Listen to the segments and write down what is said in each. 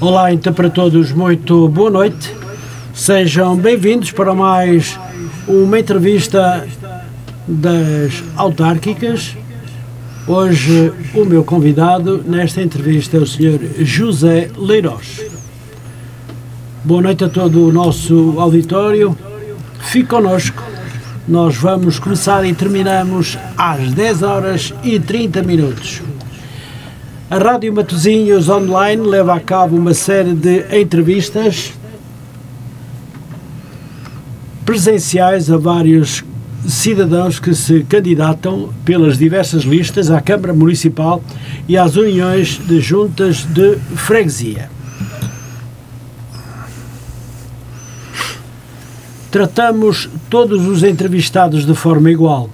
Olá, então para todos, muito boa noite. Sejam bem-vindos para mais uma entrevista das autárquicas. Hoje, o meu convidado nesta entrevista é o Sr. José Leiroz. Boa noite a todo o nosso auditório. Fique connosco. Nós vamos começar e terminamos às 10 horas e 30 minutos. A Rádio Matozinhos Online leva a cabo uma série de entrevistas presenciais a vários cidadãos que se candidatam pelas diversas listas à Câmara Municipal e às uniões de juntas de freguesia. Tratamos todos os entrevistados de forma igual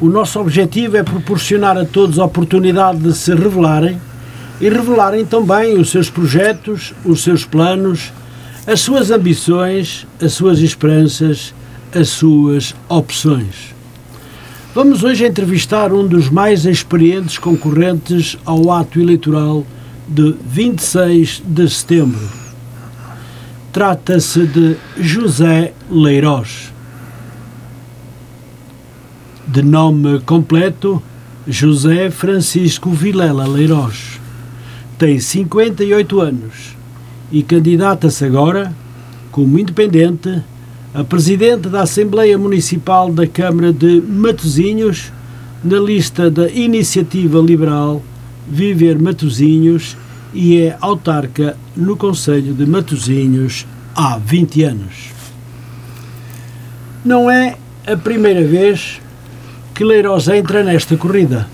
o nosso objetivo é proporcionar a todos a oportunidade de se revelarem e revelarem também os seus projetos, os seus planos, as suas ambições, as suas esperanças, as suas opções. Vamos hoje entrevistar um dos mais experientes concorrentes ao ato eleitoral de 26 de setembro. Trata-se de José Leiroz de nome completo José Francisco Vilela Leiroz. Tem 58 anos e candidata-se agora, como independente, a presidente da Assembleia Municipal da Câmara de Matosinhos, na lista da Iniciativa Liberal Viver Matosinhos e é autarca no Conselho de Matosinhos há 20 anos. Não é a primeira vez que Leirosa entra nesta corrida.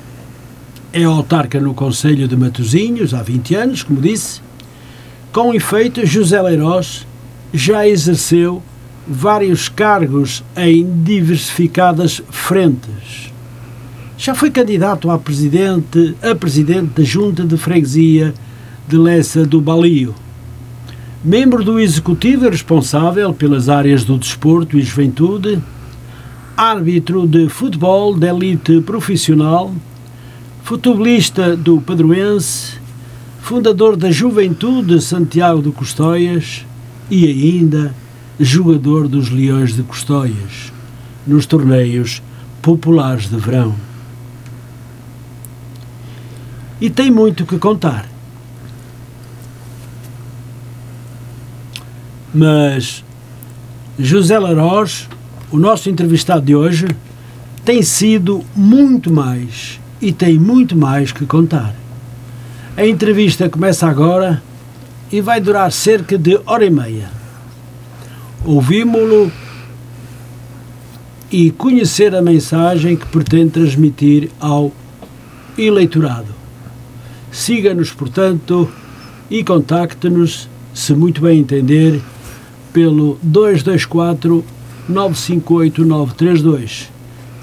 É autarca no Conselho de Matosinhos há 20 anos, como disse. Com efeito, José Leiroz já exerceu vários cargos em diversificadas frentes. Já foi candidato a presidente, a presidente da Junta de Freguesia de Lessa do Balio. Membro do Executivo responsável pelas áreas do desporto e juventude, árbitro de futebol de elite profissional, futebolista do Padroense, fundador da Juventude Santiago de Custóias e ainda jogador dos Leões de Custóias nos torneios populares de verão. E tem muito que contar. Mas José Laroz o nosso entrevistado de hoje tem sido muito mais e tem muito mais que contar. A entrevista começa agora e vai durar cerca de hora e meia. Ouvimos-lo e conhecer a mensagem que pretende transmitir ao eleitorado. Siga-nos, portanto, e contacte-nos, se muito bem entender, pelo 224 958932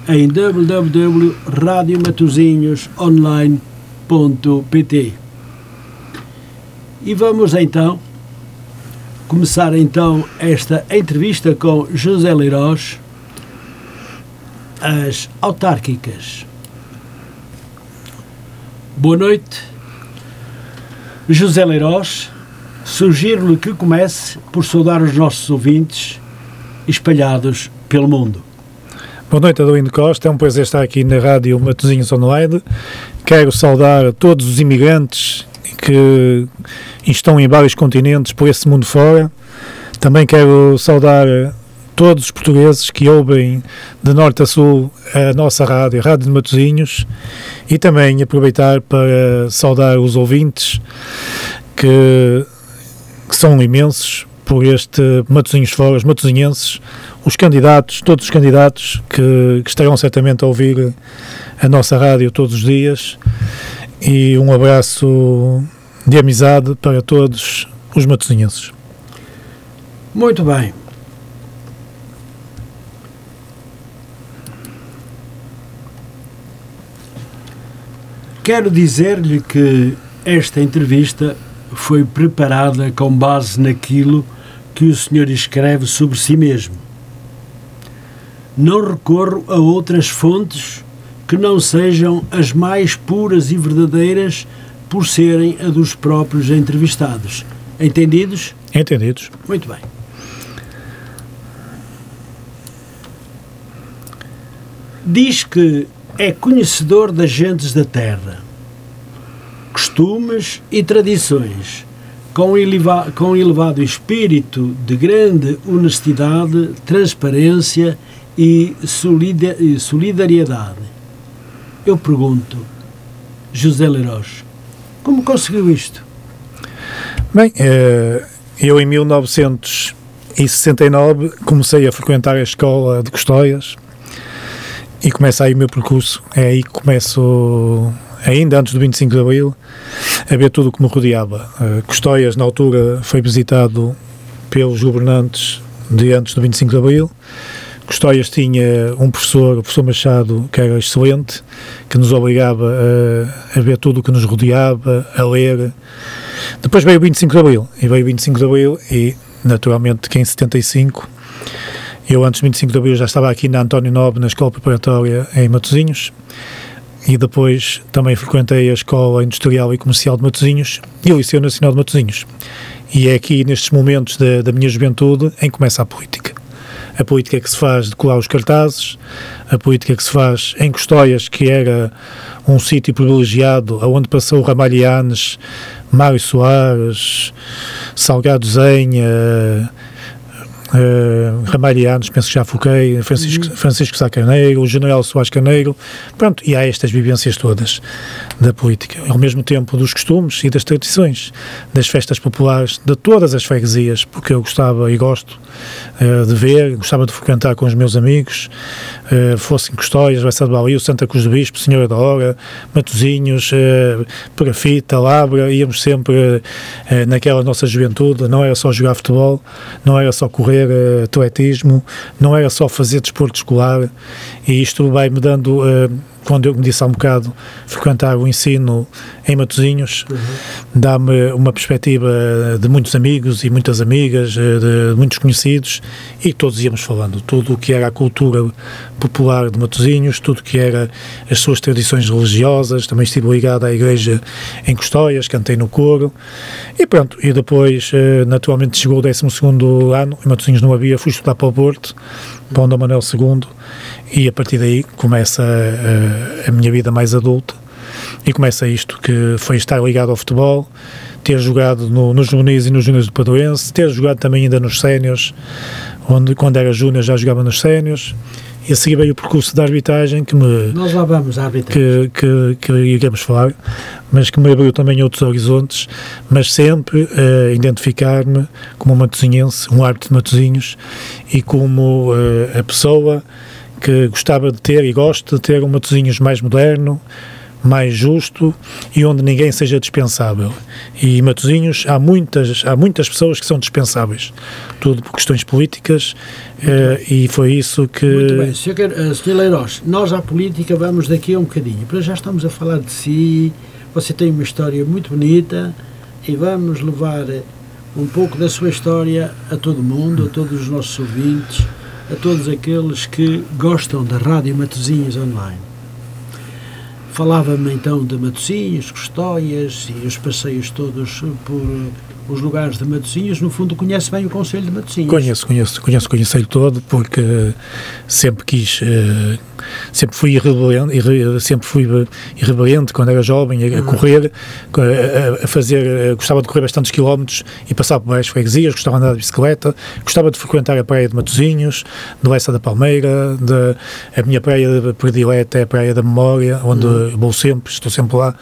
em www.radiomatozinhosonline.pt E vamos então começar então esta entrevista com José Leiroz, as autárquicas. Boa noite, José Leiroz. Sugiro-lhe que comece por saudar os nossos ouvintes espalhados pelo mundo. Boa noite, Adelino Costa. É um prazer estar aqui na Rádio Matosinhos Online. Quero saudar todos os imigrantes que estão em vários continentes por esse mundo fora. Também quero saudar todos os portugueses que ouvem de norte a sul a nossa rádio, a Rádio de Matosinhos, e também aproveitar para saudar os ouvintes que, que são imensos por este Matosinhos Fora, os matosinhenses, os candidatos, todos os candidatos que, que estarão certamente a ouvir a nossa rádio todos os dias e um abraço de amizade para todos os matosinhenses. Muito bem. Quero dizer-lhe que esta entrevista foi preparada com base naquilo que o Senhor escreve sobre si mesmo. Não recorro a outras fontes que não sejam as mais puras e verdadeiras por serem a dos próprios entrevistados. Entendidos? Entendidos. Muito bem. Diz que é conhecedor das gentes da terra, costumes e tradições, com, eleva com elevado espírito de grande honestidade, transparência e solidariedade. Eu pergunto, José Leiroz, como conseguiu isto? Bem, eh, eu em 1969 comecei a frequentar a escola de Custóias e começa aí o meu percurso. É aí que começo, ainda antes do 25 de Abril, a ver tudo o que me rodeava. Uh, Custóias, na altura, foi visitado pelos governantes de antes do 25 de Abril. Custóias tinha um professor, o professor Machado, que era excelente, que nos obrigava a, a ver tudo o que nos rodeava, a ler. Depois veio o 25 de Abril, e veio o 25 de Abril, e naturalmente que em 75 eu, antes do 25 de Abril, já estava aqui na António Nobre, na Escola Preparatória em Matosinhos, e depois também frequentei a Escola Industrial e Comercial de Matosinhos e o Liceu Nacional de Matosinhos. E é aqui, nestes momentos da, da minha juventude, em que começa a política. A política que se faz de colar os cartazes, a política que se faz em Custóias, que era um sítio privilegiado, onde passou Ramalhianes, Mário Soares, Salgado Zenha, uh, Ramalhianos, penso que já foquei, Francisco, uhum. Francisco Sá Carneiro, o General Soares Carneiro, pronto, e há estas vivências todas da política, ao mesmo tempo dos costumes e das tradições, das festas populares de todas as freguesias, porque eu gostava e gosto uh, de ver, gostava de frequentar com os meus amigos, uh, fossem Custóias, Bessa de Balio, Santa Cruz do Bispo, Senhora da Hora, Matozinhos, uh, Perafita, Labra, íamos sempre uh, naquela nossa juventude, não era só jogar futebol, não era só correr, atletismo, não era só fazer desporto escolar, e isto vai-me dando quando eu me disse há um bocado, frequentar o ensino em Matosinhos, uhum. dá-me uma perspectiva de muitos amigos e muitas amigas, eh, de muitos conhecidos, e todos íamos falando tudo o que era a cultura popular de Matosinhos, tudo o que era as suas tradições religiosas, também estive ligado à igreja em Custóias, cantei no coro, e pronto, e depois eh, naturalmente chegou o 12 ano, em Matosinhos não havia, fui estudar para o Porto, para Dom Manuel II, e a partir daí começa a, a, minha vida mais adulta e começa isto que foi estar ligado ao futebol, ter jogado no, nos juvenis e nos júniores do Padoense, ter jogado também ainda nos séniores, onde quando era júnior já jogava nos séniores, e a seguir veio o percurso da arbitragem que me... Nós lá vamos à arbitragem. Que, que, que iremos falar, mas que me abriu também outros horizontes, mas sempre uh, identificar-me como um matosinhense, um árbitro de matosinhos, e como uh, a pessoa que gostava de ter e gosto de ter um Matosinhos mais moderno, mais justo e onde ninguém seja dispensável. E Matosinhos há muitas, há muitas pessoas que são dispensáveis, tudo por questões políticas, eh, e foi isso que... Muito bem, Sr. Sr. Leiros, nós à política vamos daqui a um bocadinho, para já estamos a falar de si, você tem uma história muito bonita e vamos levar um pouco da sua história a todo mundo, a todos os nossos ouvintes, a todos aqueles que gostam da Rádio Matosinhos Online. Falava-me então de Matosinhos, Custóias e os passeios todos por os lugares de Matosinhos, no fundo conhece bem o Conselho de Matosinhos. Conheço, conheço, conheço o Conselho todo, porque sempre quis, uh, sempre fui irreverente, irre, sempre fui irreverente quando era jovem, a, uhum. correr, a, fazer, gostava de correr bastantes quilómetros e passar por várias freguesias, gostava de andar de bicicleta, gostava de frequentar a praia de Matosinhos, de Lessa da Palmeira, de, a minha praia predileta é a praia da Memória, onde uhum. vou sempre, estou sempre lá,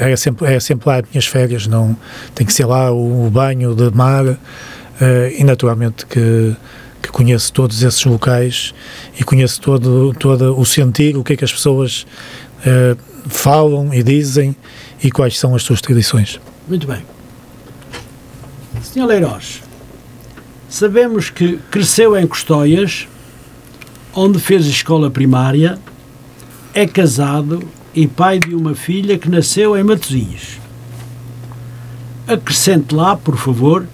era, sempre, era sempre lá as minhas férias, não tem que ser lá o, o banho de mar uh, e naturalmente que, que conheço todos esses locais e conheço todo, todo o sentir, o que é que as pessoas uh, falam e dizem e quais são as suas tradições. Muito bem. Senhor Leiroz, sabemos que cresceu em Custóias, onde fez escola primária, é casado e pai de uma filha que nasceu em Matosinhos. Acrescente lá, por favor,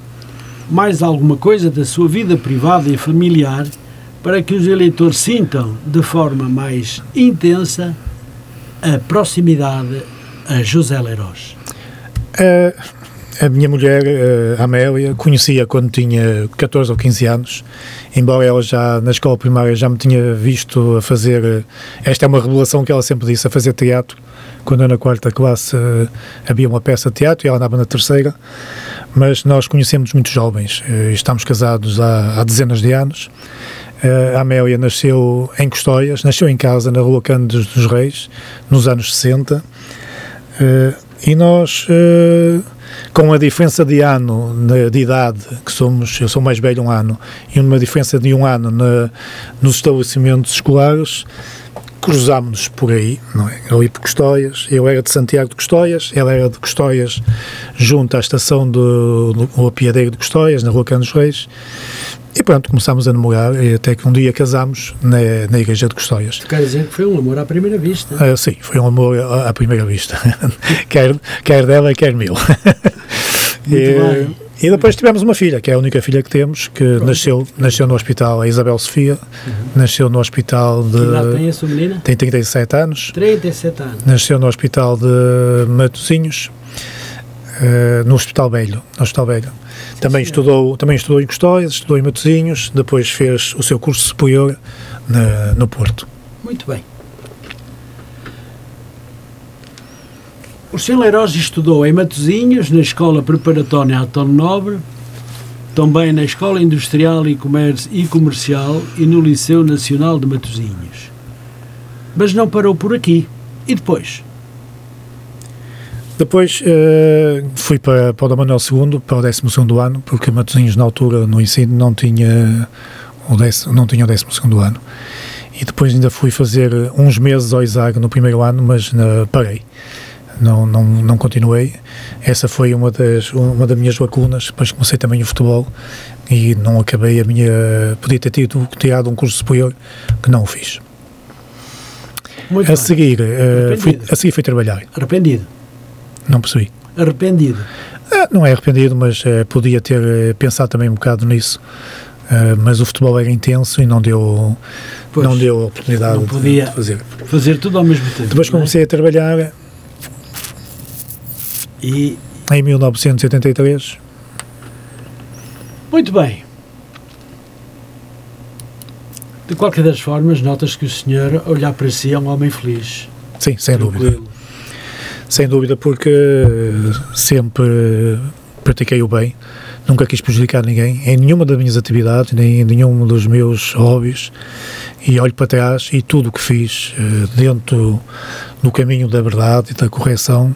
mais alguma coisa da sua vida privada e familiar para que os eleitores sintam de forma mais intensa a proximidade, a José Leiroz? A, a minha mulher, a Amélia, conhecia quando tinha 14 ou 15 anos, embora ela já na escola primária já me tinha visto a fazer, esta é uma revelação que ela sempre disse, a fazer teatro. Quando eu na quarta classe havia uma peça de teatro e ela andava na terceira, mas nós conhecemos muito jovens, estamos casados há, há dezenas de anos. A Amélia nasceu em Custóias, nasceu em casa na Rua Cândido dos Reis, nos anos 60 Uh, e nós, com a diferença de ano, de, de, idade, que somos, eu sou mais velho um ano, e uma diferença de um ano na, nos estabelecimentos escolares, cruzámos-nos por aí, não é? Ali por Custóias, eu era de Santiago de Custóias, ela era de Custóias, junto à estação do, do Apiadeiro de Custóias, na Rua Canos Reis, e pronto, começámos a namorar e até que um dia casámos na, na igreja de Custóias. Quer dizer que foi um amor à primeira vista? Uh, sim, foi um amor à, à primeira vista. quer, quer dela, quer meu. e, e, depois tivemos uma filha, que é a única filha que temos, que nasceu, nasceu no hospital, a Isabel Sofia, uhum. nasceu no hospital de... Que idade tem a sua menina? Tem 37 anos. 37 anos. Nasceu no hospital de Matosinhos, uh, no Hospital Velho, no Hospital Velho. Também estudou, também estudou em Custóias, estudou em Matosinhos, depois fez o seu curso superior na, no Porto. Muito bem. O Sr. Leiroz estudou em Matosinhos, na Escola Preparatória Antônio Nobre, também na Escola Industrial e, Comércio e Comercial e no Liceu Nacional de Matosinhos. Mas não parou por aqui. E depois? Depois uh, fui para, para o Dom Manuel II, para o 12 ano, porque Matosinhos, na altura, no ensino, não tinha o décimo, não tinha o 12 ano. E depois ainda fui fazer uns meses ao ISAG no primeiro ano, mas uh, parei. Não, não, não continuei. Essa foi uma das, uma das minhas lacunas. Depois comecei também o futebol e não acabei a minha. Podia ter tido, tirado um curso superior que não o fiz. Muito a seguir, uh, fui, a seguir fui trabalhar. Arrependido? Não percebi. Arrependido? Ah, não é arrependido, mas uh, podia ter uh, pensado também um bocado nisso. Uh, mas o futebol era intenso e não deu, pois, não deu oportunidade não podia de fazer. Fazer tudo ao mesmo tempo. Depois comecei é? a trabalhar e... em 1983. Muito bem. De qualquer das formas, notas que o senhor, olhar para si, é um homem feliz. Sim, sem tranquilo. dúvida. Sem dúvida, porque sempre pratiquei o bem, nunca quis prejudicar ninguém em nenhuma das minhas atividades, nem em nenhum dos meus hobbies. E olho para trás e tudo o que fiz eh, dentro do caminho da verdade e da correção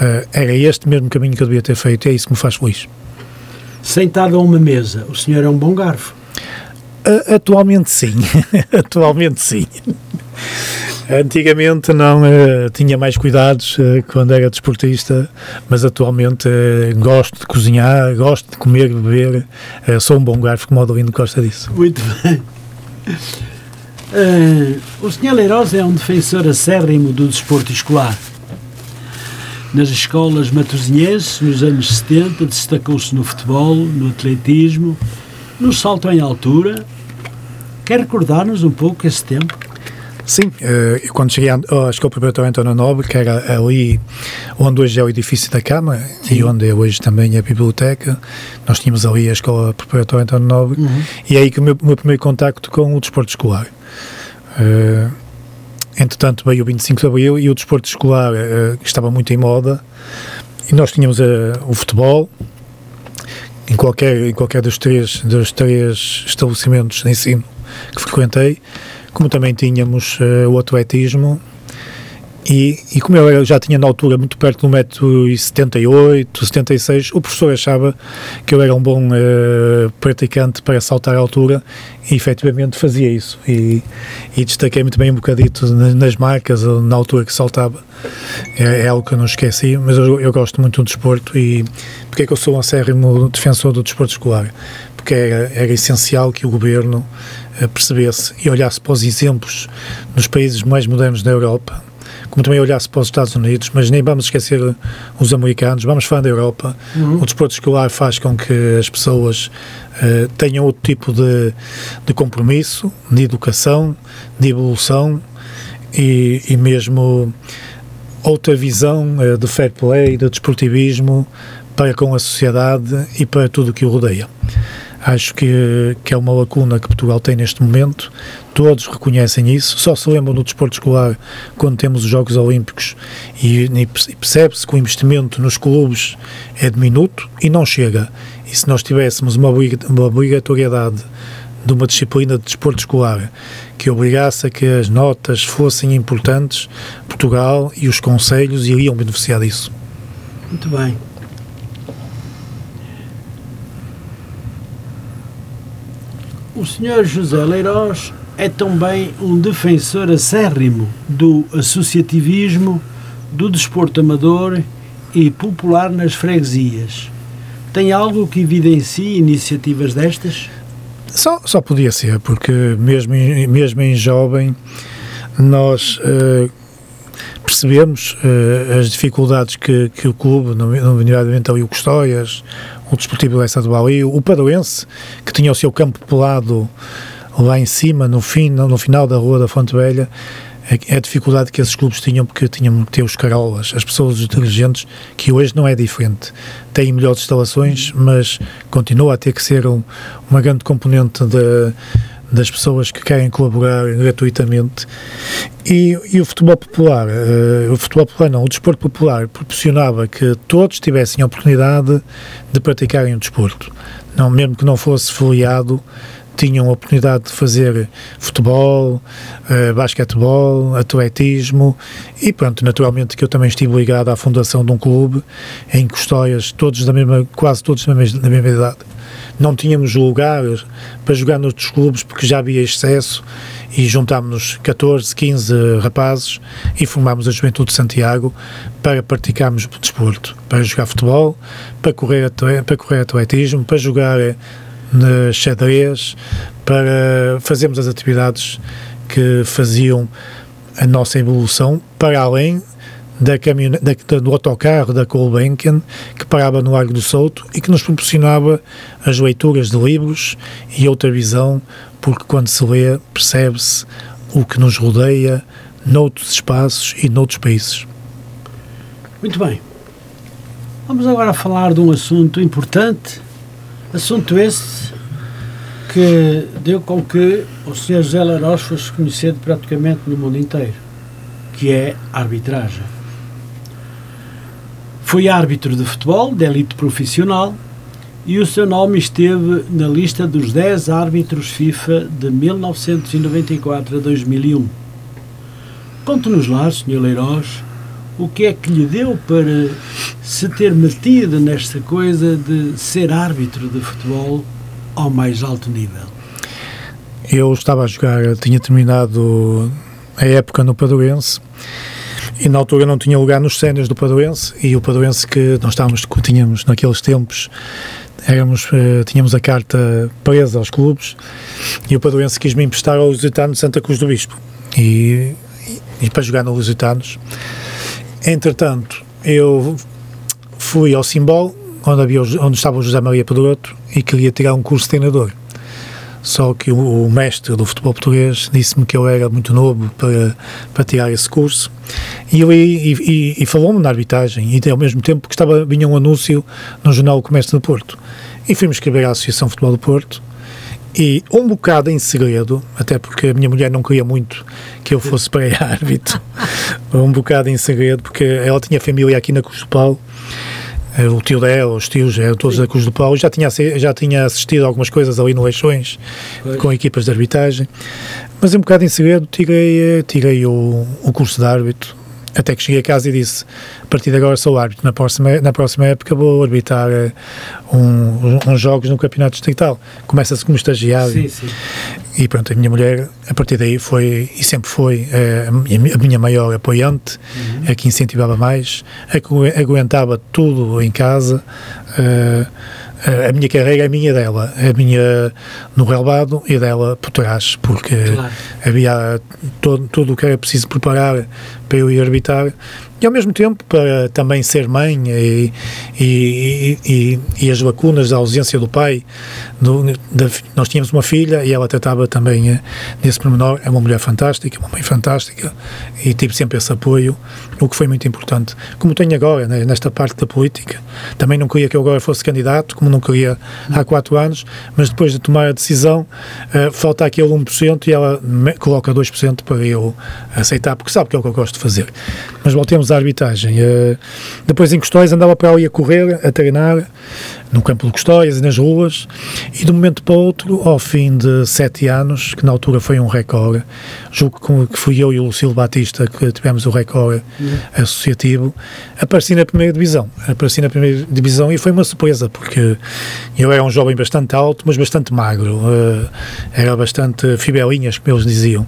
eh, era este mesmo caminho que eu devia ter feito, é isso que me faz feliz. Sentado a uma mesa, o senhor é um bom garfo? Atualmente sim, atualmente sim. Antigamente não uh, tinha mais cuidados uh, quando era desportista, mas atualmente uh, gosto de cozinhar, gosto de comer beber. sou um bom garfo, como o Adelino gosta disso. Muito bem. o Sr. Leirosa é um defensor acérrimo do desporto escolar. Nas escolas matosinhenses, nos anos 70, destacou-se no futebol, no atletismo, no salto em altura. Quer recordar-nos um pouco esse tempo? Sim, eh, eu quando cheguei à Escola Preparatória António Nobre, que era ali onde hoje é o edifício da Câmara Sim. e onde é hoje também a biblioteca, nós tínhamos ali a Escola Preparatória António Nobre uhum. e é aí que o meu, meu primeiro contacto com o desporto escolar. Uh, entretanto veio o 25 de Abril e o desporto escolar uh, estava muito em moda e nós tínhamos uh, o futebol, em qualquer, em qualquer dos três, dos três estabelecimentos de ensino que frequentei, como também tínhamos uh, o atletismo, e, e, como eu já tinha na altura muito perto do 1,78m, 76 o professor achava que eu era um bom uh, praticante para saltar a altura e efetivamente fazia isso. E, e destaquei muito bem um bocadito nas marcas, na altura que saltava. É, é algo que eu não esqueci, mas eu, eu, gosto muito do desporto e porque é que eu sou um acérrimo defensor do desporto escolar? Porque era, era essencial que o governo percebesse e olhasse para os exemplos nos países mais modernos da Europa como também olhasse para os Estados Unidos, mas nem vamos esquecer os americanos, vamos falar da Europa. Uhum. O desporto escolar faz com que as pessoas uh, tenham outro tipo de, de compromisso, de educação, de evolução e, e mesmo outra visão uh, de fair play, de desportivismo para com a sociedade e para tudo o que o rodeia. Acho que, que é uma lacuna que Portugal tem neste momento. Todos reconhecem isso. Só se lembram do desporto escolar quando temos os Jogos Olímpicos e, e percebe-se que o investimento nos clubes é diminuto e não chega. E se nós tivéssemos uma obrigatoriedade de uma disciplina de desporto escolar que obrigasse a que as notas fossem importantes, Portugal e os conselhos iriam beneficiar disso. Muito bem. O Sr. José Leiroz é também um defensor acérrimo do associativismo, do desporto amador e popular nas freguesias. Tem algo que evidencie iniciativas destas? Só, só podia ser, porque mesmo em, mesmo em jovem nós uh, percebemos uh, as dificuldades que, que o clube, nomeadamente ali o Custóias, o Desportivo Lessa do Bali, o Padoense, que tinha o seu campo pelado lá em cima, no, fim, no final da Rua da Fonte Velha, é a dificuldade que esses clubes tinham porque tinham que ter os carolas, as pessoas inteligentes, que hoje não é diferente. Têm melhores instalações, mas continua a ter que ser um, uma grande componente de, das pessoas que querem colaborar gratuitamente. E, e o futebol popular, uh, o futebol popular não, o desporto popular proporcionava que todos tivessem a oportunidade de praticarem o desporto. Não, mesmo que não fosse filiado, tinham a oportunidade de fazer futebol, uh, basquetebol, atletismo e pronto, naturalmente que eu também estive ligado à fundação de um clube em Custóias, todos da mesma, quase todos da mesma, da mesma idade. Não tínhamos lugar para jogar noutros clubes porque já havia excesso e juntámos-nos 14, 15 rapazes e formámos a Juventude de Santiago para praticarmos o desporto, para jogar futebol, para correr, para correr atletismo, para jogar na xadrez para fazermos as atividades que faziam a nossa evolução para além da caminhone, da, do autocarro da Gulbenkian que parava no Largo do Souto e que nos proporcionava as leituras de livros e outra visão, porque quando se lê percebe-se o que nos rodeia noutros espaços e noutros países. Muito bem. Vamos agora falar de um assunto importante Assunto esse que deu com que o Sr. José Laros fosse conhecido praticamente no mundo inteiro, que é a arbitragem. Foi árbitro de futebol, de elite profissional, e o seu nome esteve na lista dos 10 árbitros FIFA de 1994 a 2001. Conte-nos lá, Sr. Leiroz, o que é que lhe deu para se ter metido nesta coisa de ser árbitro de futebol ao mais alto nível? Eu estava a jogar, tinha terminado a época no Padoense e na altura não tinha lugar nos cenas do Padoense e o Padoense que nós estávamos, tínhamos naqueles tempos éramos, eh, tínhamos a carta presa aos clubes e o Padoense quis me emprestar ao Lusitano de Santa Cruz do Bispo e, e, e para jogar no Lusitanos Entretanto, eu fui ao Simbol, onde, havia, onde estava o José Maria Pedroto, e queria tirar um curso de treinador. Só que o, mestre do futebol português disse-me que eu era muito novo para, para tirar esse curso. E, e, e, e falou-me na arbitragem, e ao mesmo tempo que estava, vinha um anúncio no jornal Comércio do Porto. E fui-me escrever à Associação Futebol do Porto, e um bocado em segredo, até porque a minha mulher não queria muito que eu fosse para árbitro, um bocado em segredo, porque ela tinha família aqui na eh, o tio dela, os tios eram todos da Cruz do Paulo, já tinha, já tinha assistido algumas coisas ali no Leixões, com equipas de arbitragem, mas um bocado em segredo tirei, eh, tirei o, o curso de árbitro, até que cheguei a casa e disse: a partir de agora sou árbitro, na próxima, na próxima época vou arbitrar uh, um, uns jogos no Campeonato Distrital. Começa-se como estagiário. Sim, sim. E pronto, a minha mulher, a partir daí, foi e sempre foi uh, a minha maior apoiante, uhum. a que incentivava mais, a que aguentava tudo em casa. Uh, a minha carreira é a minha dela, a minha no relevado e dela por trás, porque claro. havia todo, tudo o que era preciso preparar para eu ir arbitrar. E ao mesmo tempo, para também ser mãe e, e, e, e as lacunas da ausência do pai, do, da, nós tínhamos uma filha e ela tratava também eh, nesse pormenor. É uma mulher fantástica, uma mãe fantástica e tive sempre esse apoio, o que foi muito importante. Como tenho agora, né, nesta parte da política. Também não queria que eu agora fosse candidato, como não queria há quatro anos, mas depois de tomar a decisão, uh, falta aquele 1% e ela coloca 2% para eu aceitar, porque sabe que é o que eu gosto de fazer. Mas voltemos arbitragem. Uh, depois em Custóis andava para ali a correr, a treinar, no campo de Custóias e nas ruas, e de um momento para outro, ao fim de sete anos, que na altura foi um recorde, julgo que fui eu e o Lucilo Batista que tivemos o recorde uhum. associativo, apareci na primeira divisão. Apareci na primeira divisão e foi uma surpresa, porque eu era um jovem bastante alto, mas bastante magro, uh, era bastante fibelinhas, como eles diziam.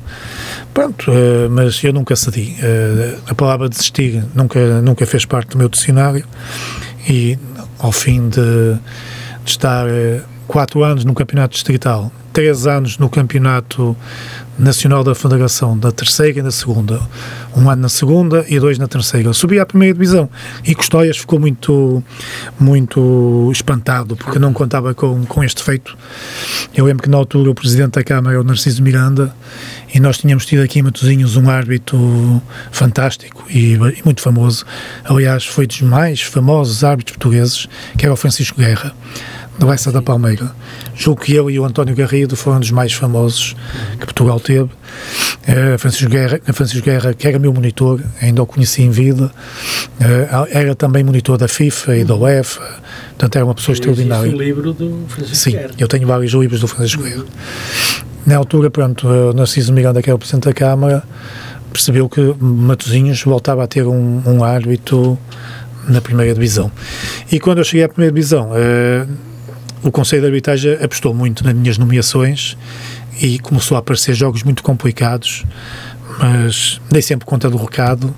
Pronto, uh, mas eu nunca cedi. Uh, a palavra desistir nunca, nunca fez parte do meu dicionário e ao fim de, de estar eh, quatro anos no campeonato distrital, três anos no campeonato nacional da Federação, da terceira e da segunda, um ano na segunda e dois na terceira. Subi à primeira divisão e Custóias ficou muito, muito espantado porque não contava com, com este feito. Eu lembro que na altura o presidente da Câmara, o Narciso Miranda, e nós tínhamos tido aqui em Matosinhos um árbitro fantástico e, e, muito famoso. Aliás, foi dos mais famosos árbitros portugueses, que era o Francisco Guerra, do Essa da Palmeira. Julgo que ele e o António Garrido foram dos mais famosos que Portugal teve. Uh, Francisco, Guerra, Francisco Guerra, que era meu monitor, ainda o conheci em vida, uh, era também monitor da FIFA e da UEFA, portanto era uma pessoa extraordinária. o livro do Francisco Sim, Guerra. eu tenho vários livros do Francisco Guerra. Na altura, pronto, o Narciso Miranda, que era o Presidente da Câmara, percebeu que Matosinhos voltava a ter um, um árbitro na primeira divisão. E quando eu cheguei à primeira divisão, uh, o Conselho de Arbitragem apostou muito nas minhas nomeações e começou a aparecer jogos muito complicados, mas dei sempre conta do recado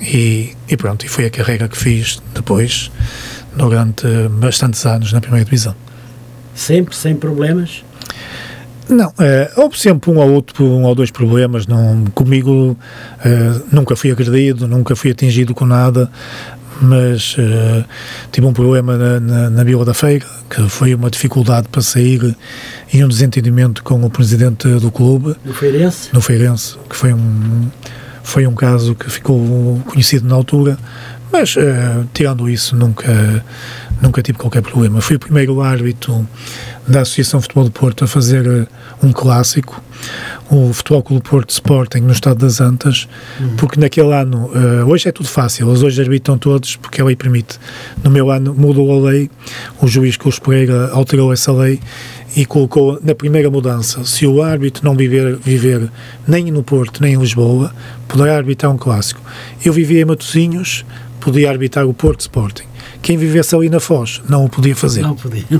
e, e pronto, e foi a carreira que fiz depois, durante bastantes anos na primeira divisão. Sempre, sem problemas? Não, é, houve sempre um ou outro, um ou dois problemas. Não, comigo é, nunca fui agredido, nunca fui atingido com nada, mas uh, tive um problema na, na, na, Vila da Feira, que foi uma dificuldade para sair e um desentendimento com o presidente do clube. No Feirense? No Feirense, que foi um, foi um caso que ficou conhecido na altura, mas uh, tirando isso nunca, nunca tive qualquer problema. Fui o primeiro árbitro da Associação Futebol do Porto a fazer uh, um clássico, o Futebol Clube Porto Sporting no estado das Antas, uhum. porque naquele ano, uh, hoje é tudo fácil, eles hoje arbitram todos porque a lei permite. No meu ano mudou a lei, o juiz Carlos Pereira alterou essa lei e colocou na primeira mudança, se o árbitro não viver, viver nem no Porto nem em Lisboa, poderá arbitrar um clássico. Eu vivia em Matosinhos, podia arbitrar o Porto Sporting. Quem vivesse ali na Foz não o podia fazer. Não podia.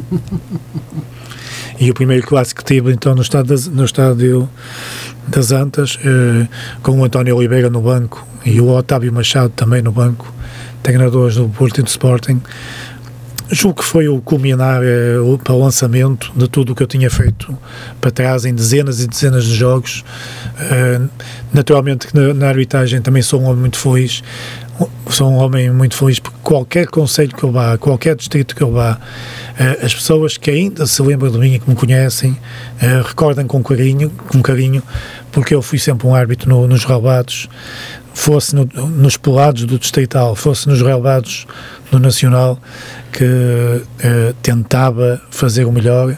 E o primeiro clássico que tive então no estádio das, no estádio das Antas, eh, com o António Oliveira no banco e o Otávio Machado também no banco, treinadores do Porto e do Sporting. Julgo que foi o culminar eh, para o lançamento de tudo o que eu tinha feito para trás em dezenas e dezenas de jogos. Eh, naturalmente que na, na arbitragem também sou um homem muito feliz sou um homem muito feliz porque qualquer conselho que eu vá, qualquer distrito que eu vá, uh, as pessoas que ainda se lembram de mim e que me conhecem uh, recordam com carinho, com carinho, porque eu fui sempre um árbitro no, nos relevados, fosse no, nos pelados do distrital, fosse nos relevados do nacional, que uh, tentava fazer o melhor,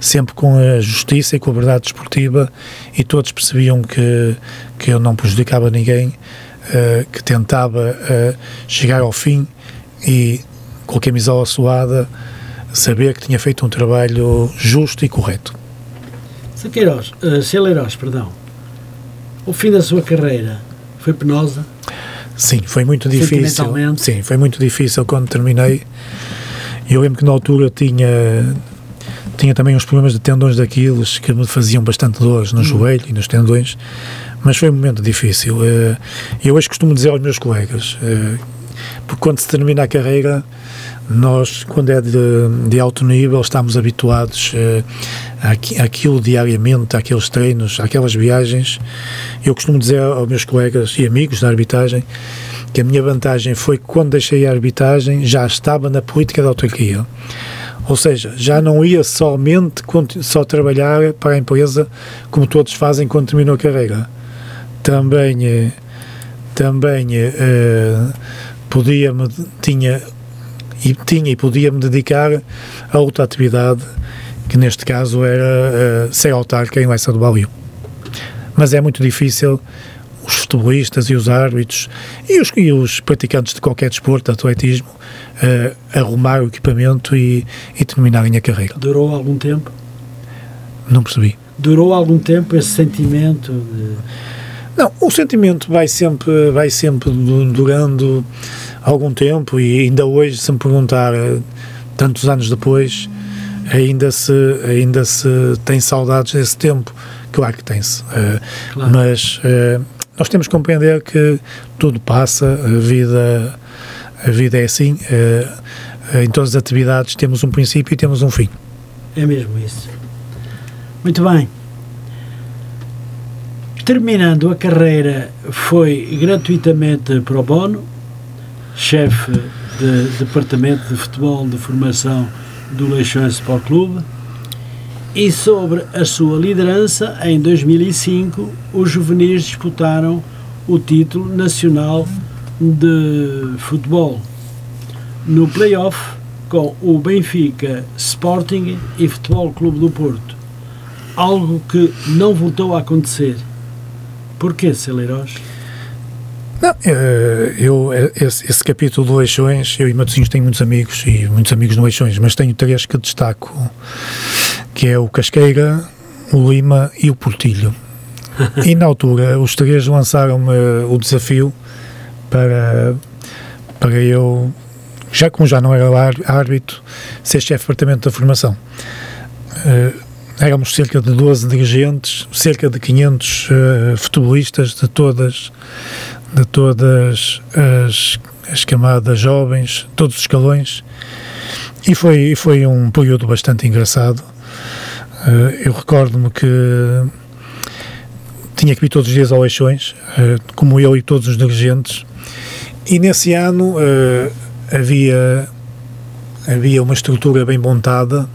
sempre com a justiça e com a verdade desportiva, e todos percebiam que, que eu não prejudicava ninguém uh, que tentava uh, chegar ao fim e, com a camisola suada, saber que tinha feito um trabalho justo e correto. Saqueiros, uh, eh, Celeiros, perdão, o fim da sua carreira foi penosa? Sim, foi muito difícil. Sim, foi muito difícil quando terminei. Eu lembro que na altura tinha tinha também uns problemas de tendões daqueles que me faziam bastante dores no hum. joelho e nos tendões mas foi um momento difícil. Eh, eu hoje costumo dizer aos meus colegas, eh, porque quando se termina a carreira, nós, quando é de, de alto nível, estamos habituados àquilo diariamente, àqueles treinos, àquelas viagens. Eu costumo dizer aos meus colegas e amigos da arbitragem que a minha vantagem foi que quando deixei a arbitragem já estava na política da autarquia. Ou seja, já não ia somente só trabalhar para a empresa como todos fazem quando terminou a carreira. Também, eh, também eh, podia-me, tinha e tinha e podia-me dedicar a outra atividade que neste caso era uh, ser autarca em Leça do Balio. Mas é muito difícil os futebolistas e os árbitros e os, e os praticantes de qualquer desporto, de atletismo, uh, arrumar o equipamento e, e terminarem a carreira. Durou algum tempo? Não percebi. Durou algum tempo esse sentimento? De... Não, o sentimento vai sempre, vai sempre durando algum tempo e ainda hoje, se me perguntar, eh, tantos anos depois, ainda se, ainda se tem saudades desse tempo. Claro que tem-se. Uh, claro. Mas uh, nós temos que compreender que tudo passa, a vida, a vida é assim. Em todas as atividades temos um princípio e temos um fim. É mesmo isso. Muito bem. Terminando a carreira, foi gratuitamente pro bono, chefe de departamento de futebol de formação do Leixões Sport Clube e sobre a sua liderança, em 2005, os juvenis disputaram o título nacional de futebol no play-off com o Benfica, Sporting e Futebol Clube do Porto. Algo que não voltou a acontecer. Porquê, Celeiros? Não, eh, eu, eh, esse, esse, capítulo do Leixões, eu e Matosinhos tenho muitos amigos e muitos amigos no Leixões, mas tenho três que destaco, que é o Casqueira, o Lima e o Portilho. e na altura, os três lançaram-me o desafio para, para eu, já como já não era árbitro, ser chefe de departamento da formação. Uh, éramos cerca de 12 dirigentes, cerca de 500 uh, futebolistas de todas de todas as, as camadas jovens, todos os escalões, e foi, foi um período bastante engraçado. Uh, eu recordo-me que tinha que ir todos os dias ao Eixões, uh, como eu e todos os dirigentes, e nesse ano havia, havia uma estrutura bem montada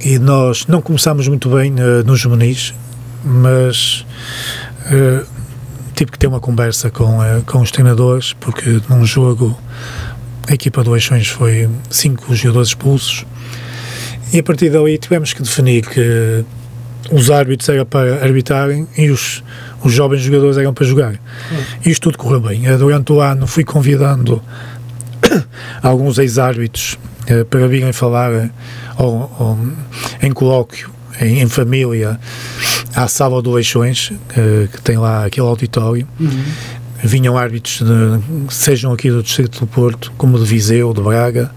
e nós não começámos muito bem nos juvenis, mas tive que ter uma conversa com, uh, com os treinadores, porque num jogo a equipa do Eixões foi cinco jogadores expulsos e a partir daí tivemos que definir que os árbitros eram para arbitrarem e os, os jovens jogadores eram para jogar. E isto tudo correu bem. Durante o ano fui convidando alguns ex-árbitros uh, para virem falar uh, em colóquio, em, em família, à sala do Leixões, uh, que tem lá aquele auditório. Uhum. Vinham árbitros, de, sejam aqui do Distrito do Porto, como de Viseu, de Braga.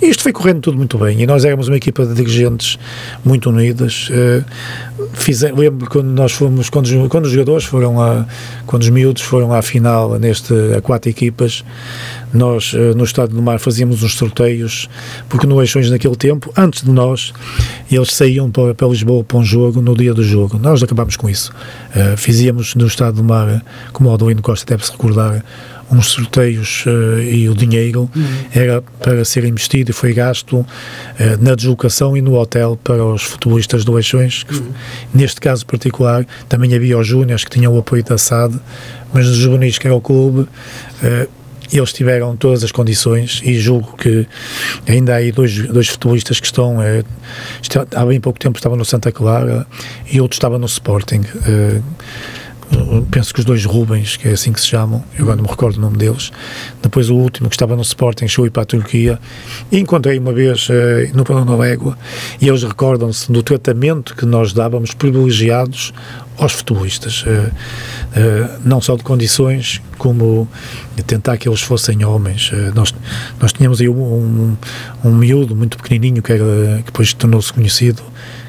E isto foi correndo tudo muito bem. E nós éramos uma equipa de dirigentes muito unidas. Uh, fize, lembro quando nós fomos, quando, quando os jogadores foram lá, quando os miúdos foram à final, neste, a quatro equipas, nós, uh, no Estado do Mar, fazíamos uns sorteios, porque no Eixões naquele tempo, antes de nós, eles saíam para, para Lisboa para um jogo no dia do jogo. Nós acabámos com isso. Uh, fizíamos no Estado do Mar, como o Adelino Costa deve-se recordar, uns sorteios uh, e o dinheiro uhum. era para ser investido e foi gasto uh, na deslocação e no hotel para os futebolistas do Eixões. Que, uhum. Neste caso particular, também havia os júniores que tinham o apoio da SAD, mas os juvenis, que era o clube, uh, eles tiveram todas as condições e julgo que ainda há aí dois, dois futebolistas que estão, é, há bem pouco tempo estavam no Santa Clara e outro estava no Sporting. É, penso que os dois Rubens, que é assim que se chamam, eu agora não me recordo o nome deles, depois o último que estava no Sporting chegou para a Turquia encontrei uma vez eh, no Pão da Légua e eles recordam-se do tratamento que nós dávamos privilegiados aos futebolistas, uh, uh, não só de condições, como tentar que eles fossem homens. Uh, nós, nós tínhamos aí um, um, um miúdo muito pequenininho que, era, que depois tornou-se conhecido,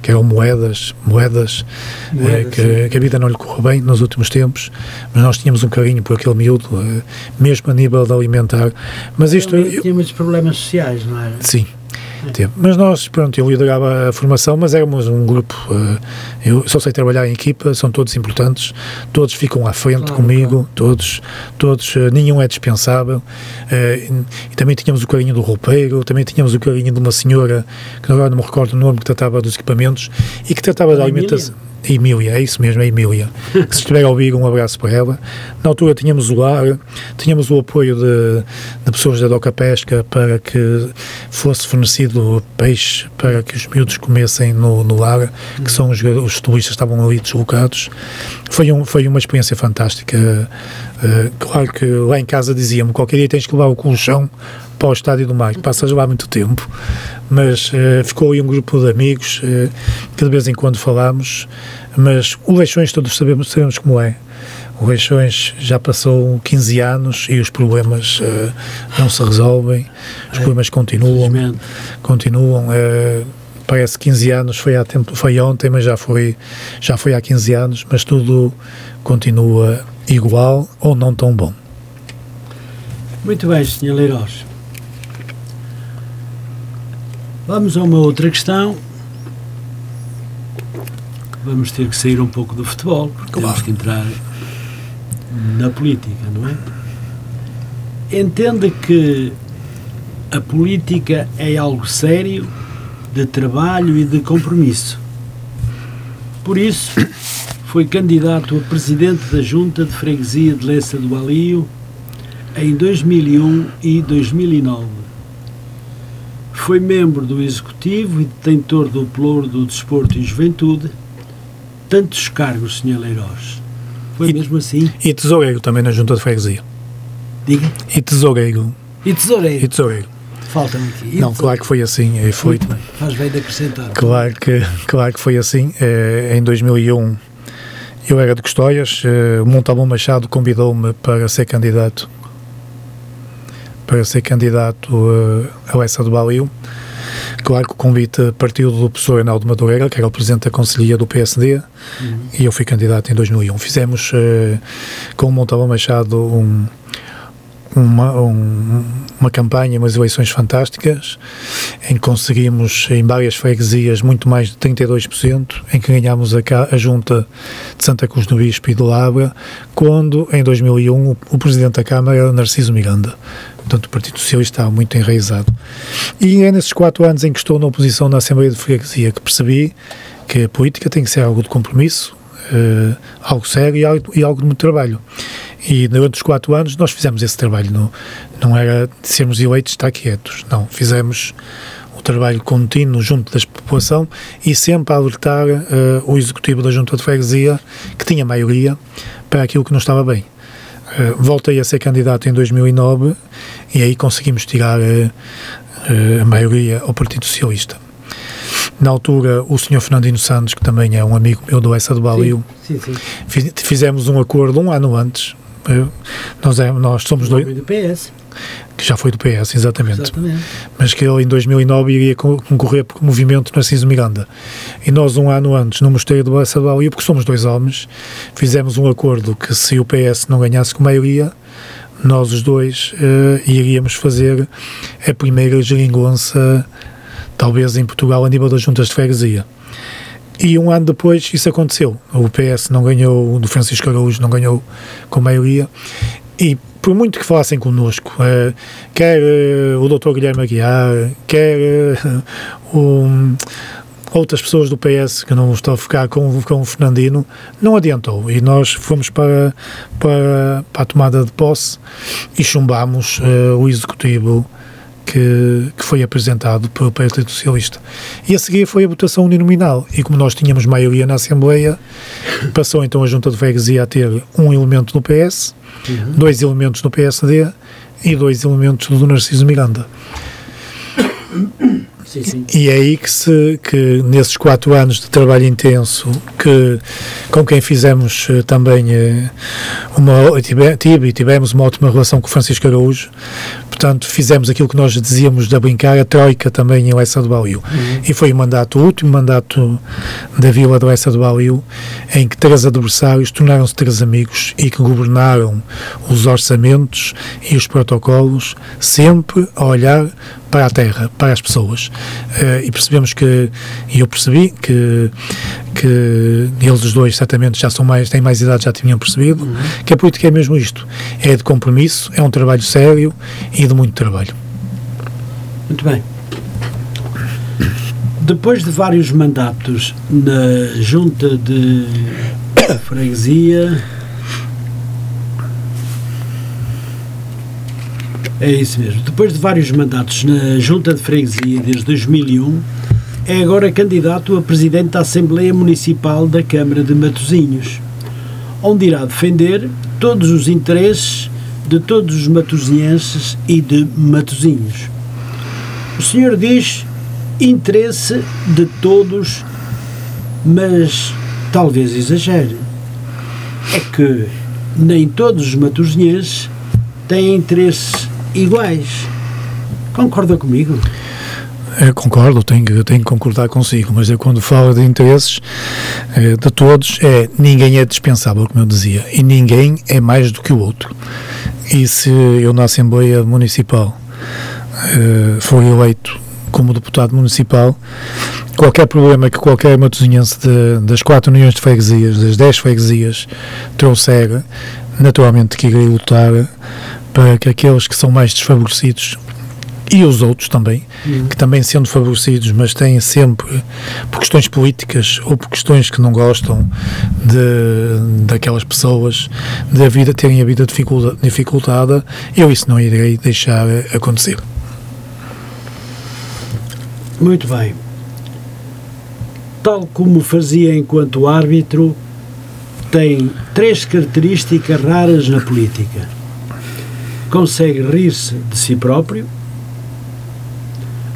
que eram moedas, moedas, moedas que, que, a vida não lhe correu bem nos últimos tempos, mas nós tínhamos um carinho por aquele miúdo, mesmo a nível de alimentar. Mas isto. Ele tinha muitos problemas sociais, não era? Sim. Teve. Mas nós, pronto, eu liderava a formação, mas éramos um grupo. Uh, eu só sei trabalhar em equipa, são todos importantes, todos ficam à frente claro, comigo, claro. todos, todos, uh, nenhum é dispensável. Uh, e também tínhamos o carinho do roupeiro, também tínhamos o carinho de uma senhora, que agora não me recordo o nome, que tratava dos equipamentos e que tratava da alimentação. Emília, é isso mesmo, é Emília. que se estiver a ouvir, um abraço para ela. Na altura tínhamos o lar, tínhamos o apoio de, de pessoas da Doca Pesca para que fosse fornecido peixe para que os miúdos comessem no, no lar, que são os, os turistas estavam ali deslocados. Foi, um, foi uma experiência fantástica. Uh, claro que lá em casa diziam-me: qualquer dia tens que levar o colchão para o Estádio do Mar, passas lá muito tempo, mas uh, ficou aí um grupo de amigos uh, que de vez em quando falamos, mas o Leixões todos sabemos, sabemos como é. O Leixões já passou 15 anos e os problemas uh, não se resolvem, os problemas continuam, continuam. parece 15 anos, foi, há tempo, foi ontem, mas já foi, já foi há 15 anos, mas tudo continua igual ou não tão bom. Muito bem, Sr. Leiroz. Vamos a uma outra questão. Vamos ter que sair um pouco do futebol, porque claro. temos que entrar na política, não é? Entende que a política é algo sério, de trabalho e de compromisso. Por isso, foi candidato a presidente da Junta de Freguesia de Lessa do Alio em 2001 e 2009 foi membro do Executivo e detentor do Ploro do Desporto e Juventude. Tantos cargos, Sr. Leiroz. Foi e, mesmo assim? E tesoureiro também na Junta de Freguesia. Diga? E tesoureiro. E tesoureiro? E tesoureiro. Falta-me aqui. E não, claro que foi assim. E foi, Muito bem. Faz bem de acrescentar. Claro que, claro que foi assim. É, em 2001 eu era de Custóias, o Montalbão Machado convidou-me para ser candidato para ser candidato uh, a Lessa do Balio. Claro que o convite partiu do professor Reinaldo Madureira, que era o presidente da Conselhia do PSD, uhum. e eu fui candidato em 2001. Fizemos uh, com o Montalvão Machado um, uma, um, uma campanha, umas eleições fantásticas, em que conseguimos em várias freguesias muito mais de 32%, em que ganhámos a, a junta de Santa Cruz do Bispo e de Labra, quando em 2001 o, o presidente da Câmara era Narciso Miranda portanto o Partido Socialista está muito enraizado. E é nesses quatro anos em que estou na oposição na Assembleia de Freguesia que percebi que a política tem que ser algo de compromisso, uh, algo sério e algo, e algo, de muito trabalho. E durante os quatro anos nós fizemos esse trabalho, não, não era de sermos eleitos estar quietos, não, fizemos o trabalho contínuo junto da população e sempre a alertar uh, o executivo da Junta de Freguesia, que tinha maioria, para aquilo que não estava bem. Uh, voltei a ser candidato em 2009 e aí conseguimos tirar uh, uh, a maioria ao Partido Socialista. Na altura, o Sr. Fernandino Santos, que também é um amigo meu do Essa do Balio, sim, sim, sim. fizemos um acordo um ano antes. Nós, é, nós somos dois. do PS que já foi do PS, exatamente. exatamente. Mas que ele em 2009 iria concorrer por movimento Narciso Miranda. E nós, um ano antes, no Mosteiro de Bessa de porque somos dois homens, fizemos um acordo que se o PS não ganhasse com maioria, nós os dois uh, iríamos fazer a primeira geringonça, talvez em Portugal, a nível das juntas de freguesia. E um ano depois isso aconteceu. O PS não ganhou, do Francisco Araújo não ganhou com maioria. E por muito que falassem connosco, uh, quer uh, o Dr. Guilherme Aguiar, quer uh, outras pessoas do PS, que não estou a ficar com, com o Fernandino, não adiantou. E nós fomos para, para, para a tomada de posse e chumbámos o executivo que, que, foi apresentado pelo Partido Socialista. E a seguir foi a votação uninominal. E como nós tínhamos maioria na Assembleia, passou então a Junta de Freguesia a ter um elemento no PS uhum. dois elementos no PSD e dois elementos do Narciso Miranda. Sim, sim. E é aí que, se, que nesses quatro anos de trabalho intenso, que com quem fizemos uh, também uh, uma tive, tive, e tivemos uma ótima relação com o Francisco Araújo, portanto fizemos aquilo que nós dizíamos de brincar, a troika também em Lessa do Balio. Uhum. E foi o mandato, o último mandato da Vila de Lessa do Balio, em que três adversários tornaram-se três amigos e que governaram os orçamentos e os protocolos, sempre a olhar para a terra, para as pessoas. uh, e percebemos que, e eu percebi que, que eles os dois certamente já são mais, têm mais idade, já tinham percebido, uhum. que a política é mesmo isto, é de compromisso, é um trabalho sério e de muito trabalho. Muito bem. Depois de vários mandatos na junta de freguesia, É isso mesmo. Depois de vários mandatos na Junta de Freguesia desde 2001, é agora candidato a Presidente da Assembleia Municipal da Câmara de Matosinhos, onde irá defender todos os interesses de todos os matosinhenses e de Matosinhos. O senhor diz interesse de todos, mas talvez exagere. É que nem todos os matosinhenses têm interesses iguais. Concorda comigo? Eu concordo, tenho, tenho que concordar consigo, mas eu quando falo de interesses eh, de todos, é ninguém é dispensável, como eu dizia, e ninguém é mais do que o outro. E se eu na Assembleia Municipal for eleito como deputado municipal, qualquer problema que qualquer matosinhense das 4 uniões de freguesias, das 10 freguesias, trouxer, naturalmente que irei lutar para que aqueles que são mais desfavorecidos e os outros também, uhum. que também sendo favorecidos, mas têm sempre, por questões políticas ou por questões que não gostam de, daquelas pessoas, da vida, terem a vida dificultada, eu isso não irei deixar acontecer. Muito bem. Tal como fazia enquanto árbitro, tem três características raras na política consegue rir-se de si próprio,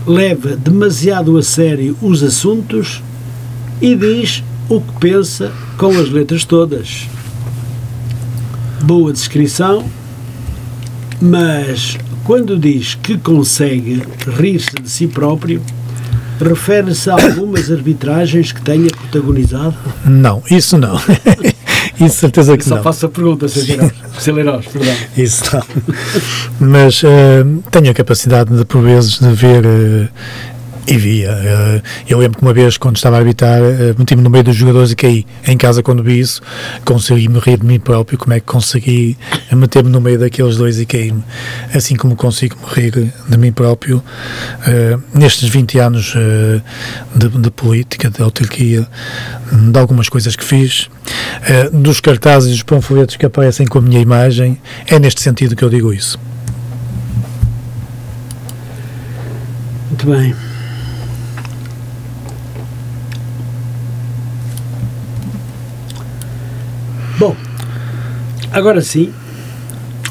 leva demasiado a sério os assuntos e diz o que pensa com as letras todas. Boa descrição, mas quando diz que consegue rir-se de si próprio, refere-se a algumas arbitragens que tenha protagonizado? Não, isso não. Isso certeza que Só não. faço a pergunta, Celeirós, perdão. Isso não. Mas uh, tenho a capacidade de, por vezes, de ver uh, e via. Eh, eu lembro que uma vez, quando estava a arbitrar, eh, meti-me no meio dos jogadores e caí. Em casa, quando vi isso, consegui me rir de mim próprio. Como é que consegui meter-me no meio daqueles dois e caí-me? Assim como consigo me rir de mim próprio eh, nestes 20 anos de, de política, de autarquia, de algumas coisas que fiz, dos cartazes e dos panfletos que aparecem com a minha imagem. É neste sentido que eu digo isso. Muito bem. Bom, agora sim,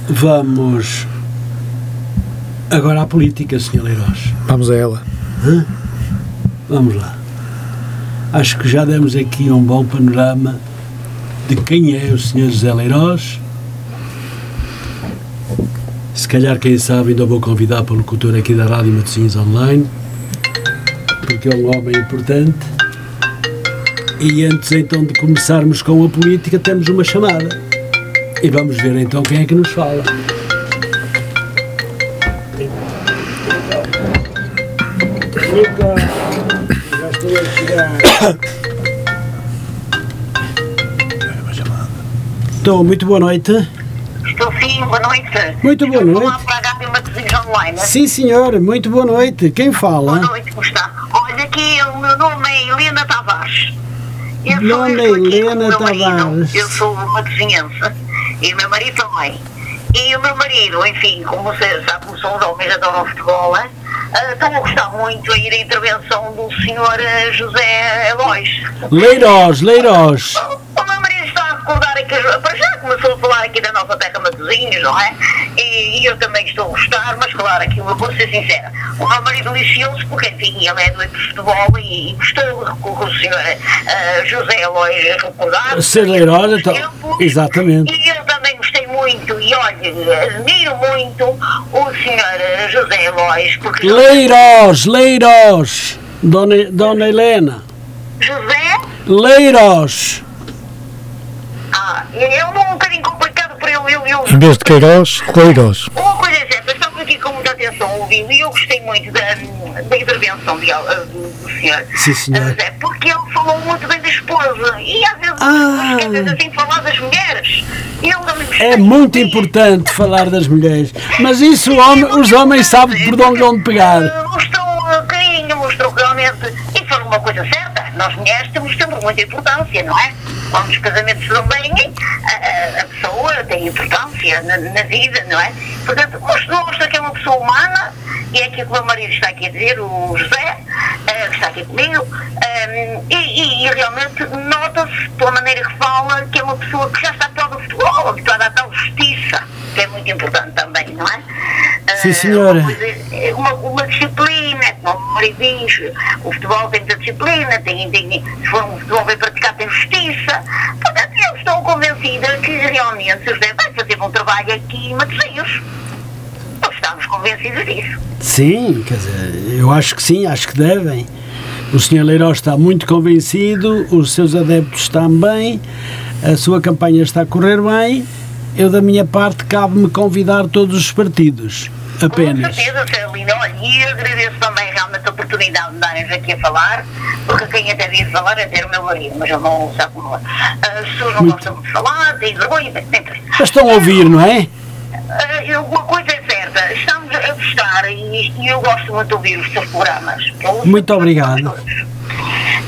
vamos agora à política, Sr. Leiroz. Vamos a ela. Hã? Vamos lá. Acho que já demos aqui um bom panorama de quem é o Sr. José Leiroz. Se calhar, quem sabe, ainda vou convidar para o locutor aqui da Rádio Matosinhos Online, porque é um homem importante. E antes então de começarmos com a política, temos uma chamada. E vamos ver então quem é que nos fala. já estou a chegar. Estou, muito boa noite. Estou sim, boa noite. Muito boa Estou noite. Para a Rádio Matosinhos Online. Sim, senhor, muito boa noite. Quem fala? Boa noite, como está? Olha, aqui o meu nome é Helena Tavares. Eu Dona Helena Tavares. Eu sou uma vizinhança e o meu marido também. E o meu marido, enfim, como você sabe, como são os homens adoram futebol, hein? Uh, estão a gostar muito aí da intervenção do senhor uh, José Elois. Leiroz, Leiroz. O meu marido está a recordar aqui, para já começou a falar aqui da nossa terra Matosinhos, não é? E, e, eu também estou a gostar, mas claro, aqui eu vou ser sincera. O meu marido lixou-se porque, enfim, ele é doido de futebol e, e gostou com o senhor uh, José Eloy recordar. Ser Leiroz, então, exatamente. E eu também gostei muito e, olha, admiro muito o senhor José Eloy. Porque Leiroz, Leiroz, Dona, Dona Helena. José? Leiroz. Ah, é um bocadinho complicado para eu, eu, eu. Em vez de Queiroz, Queiroz. Uma coisa é certa, estamos aqui com muita atenção ouvindo e eu gostei muito da, da intervenção de, uh, do, senhor. Sim, senhor. É porque ele falou muito bem da esposa. E às vezes Ah. esquece assim falar das mulheres. E ele não me É muito importante falar das mulheres, mas isso homem- os homens sabem por onde onde pegar. Eh, Mostrou carinho, mostrou realmente. E foi uma coisa certa. Nós mulheres temos sempre muita importância, não é? Quando os casamentos dão bem, a, a- a pessoa tem importância na, na vida, não é? Portanto, mostra, que é uma pessoa humana e é aquilo que o meu marido está aqui a dizer, o José, eh, que está aqui comigo, eh, e, e- e realmente nota-se, pela maneira que fala, que é uma pessoa que já está fora do futebol, habituada à tal justiça, que é muito importante também, não é? Eh, Sim, senhora. uma coisa- uma, uma disciplina, como o marido diz, o futebol tem muita disciplina, tem, tem, se for um futebol bem praticado tem justiça. Portanto, eu estou convencida que realmente o José vai fazer bom trabalho aqui em Matosinhos. Nós estamos convencidos disso. Sim, quer dizer, eu acho que sim, acho que devem. O Sr. Leiró está muito convencido, os seus adeptos também, a sua campanha está a correr bem. Eu, da minha parte, cabe-me convidar todos os partidos. Com Apenas. certeza, Celina. Olha, e eu agradeço também realmente a oportunidade de darem-nos aqui a falar, porque quem até devia falar é ter o meu marido, mas ele não como é. As pessoas não Muito. gostam de falar, têm vergonha, isso. Mas estão a ouvir, não é? Ah, eu- uma coisa é certa, estamos a gostar e, e eu gosto muito de ouvir os seus programas. Eu Muito obrigado.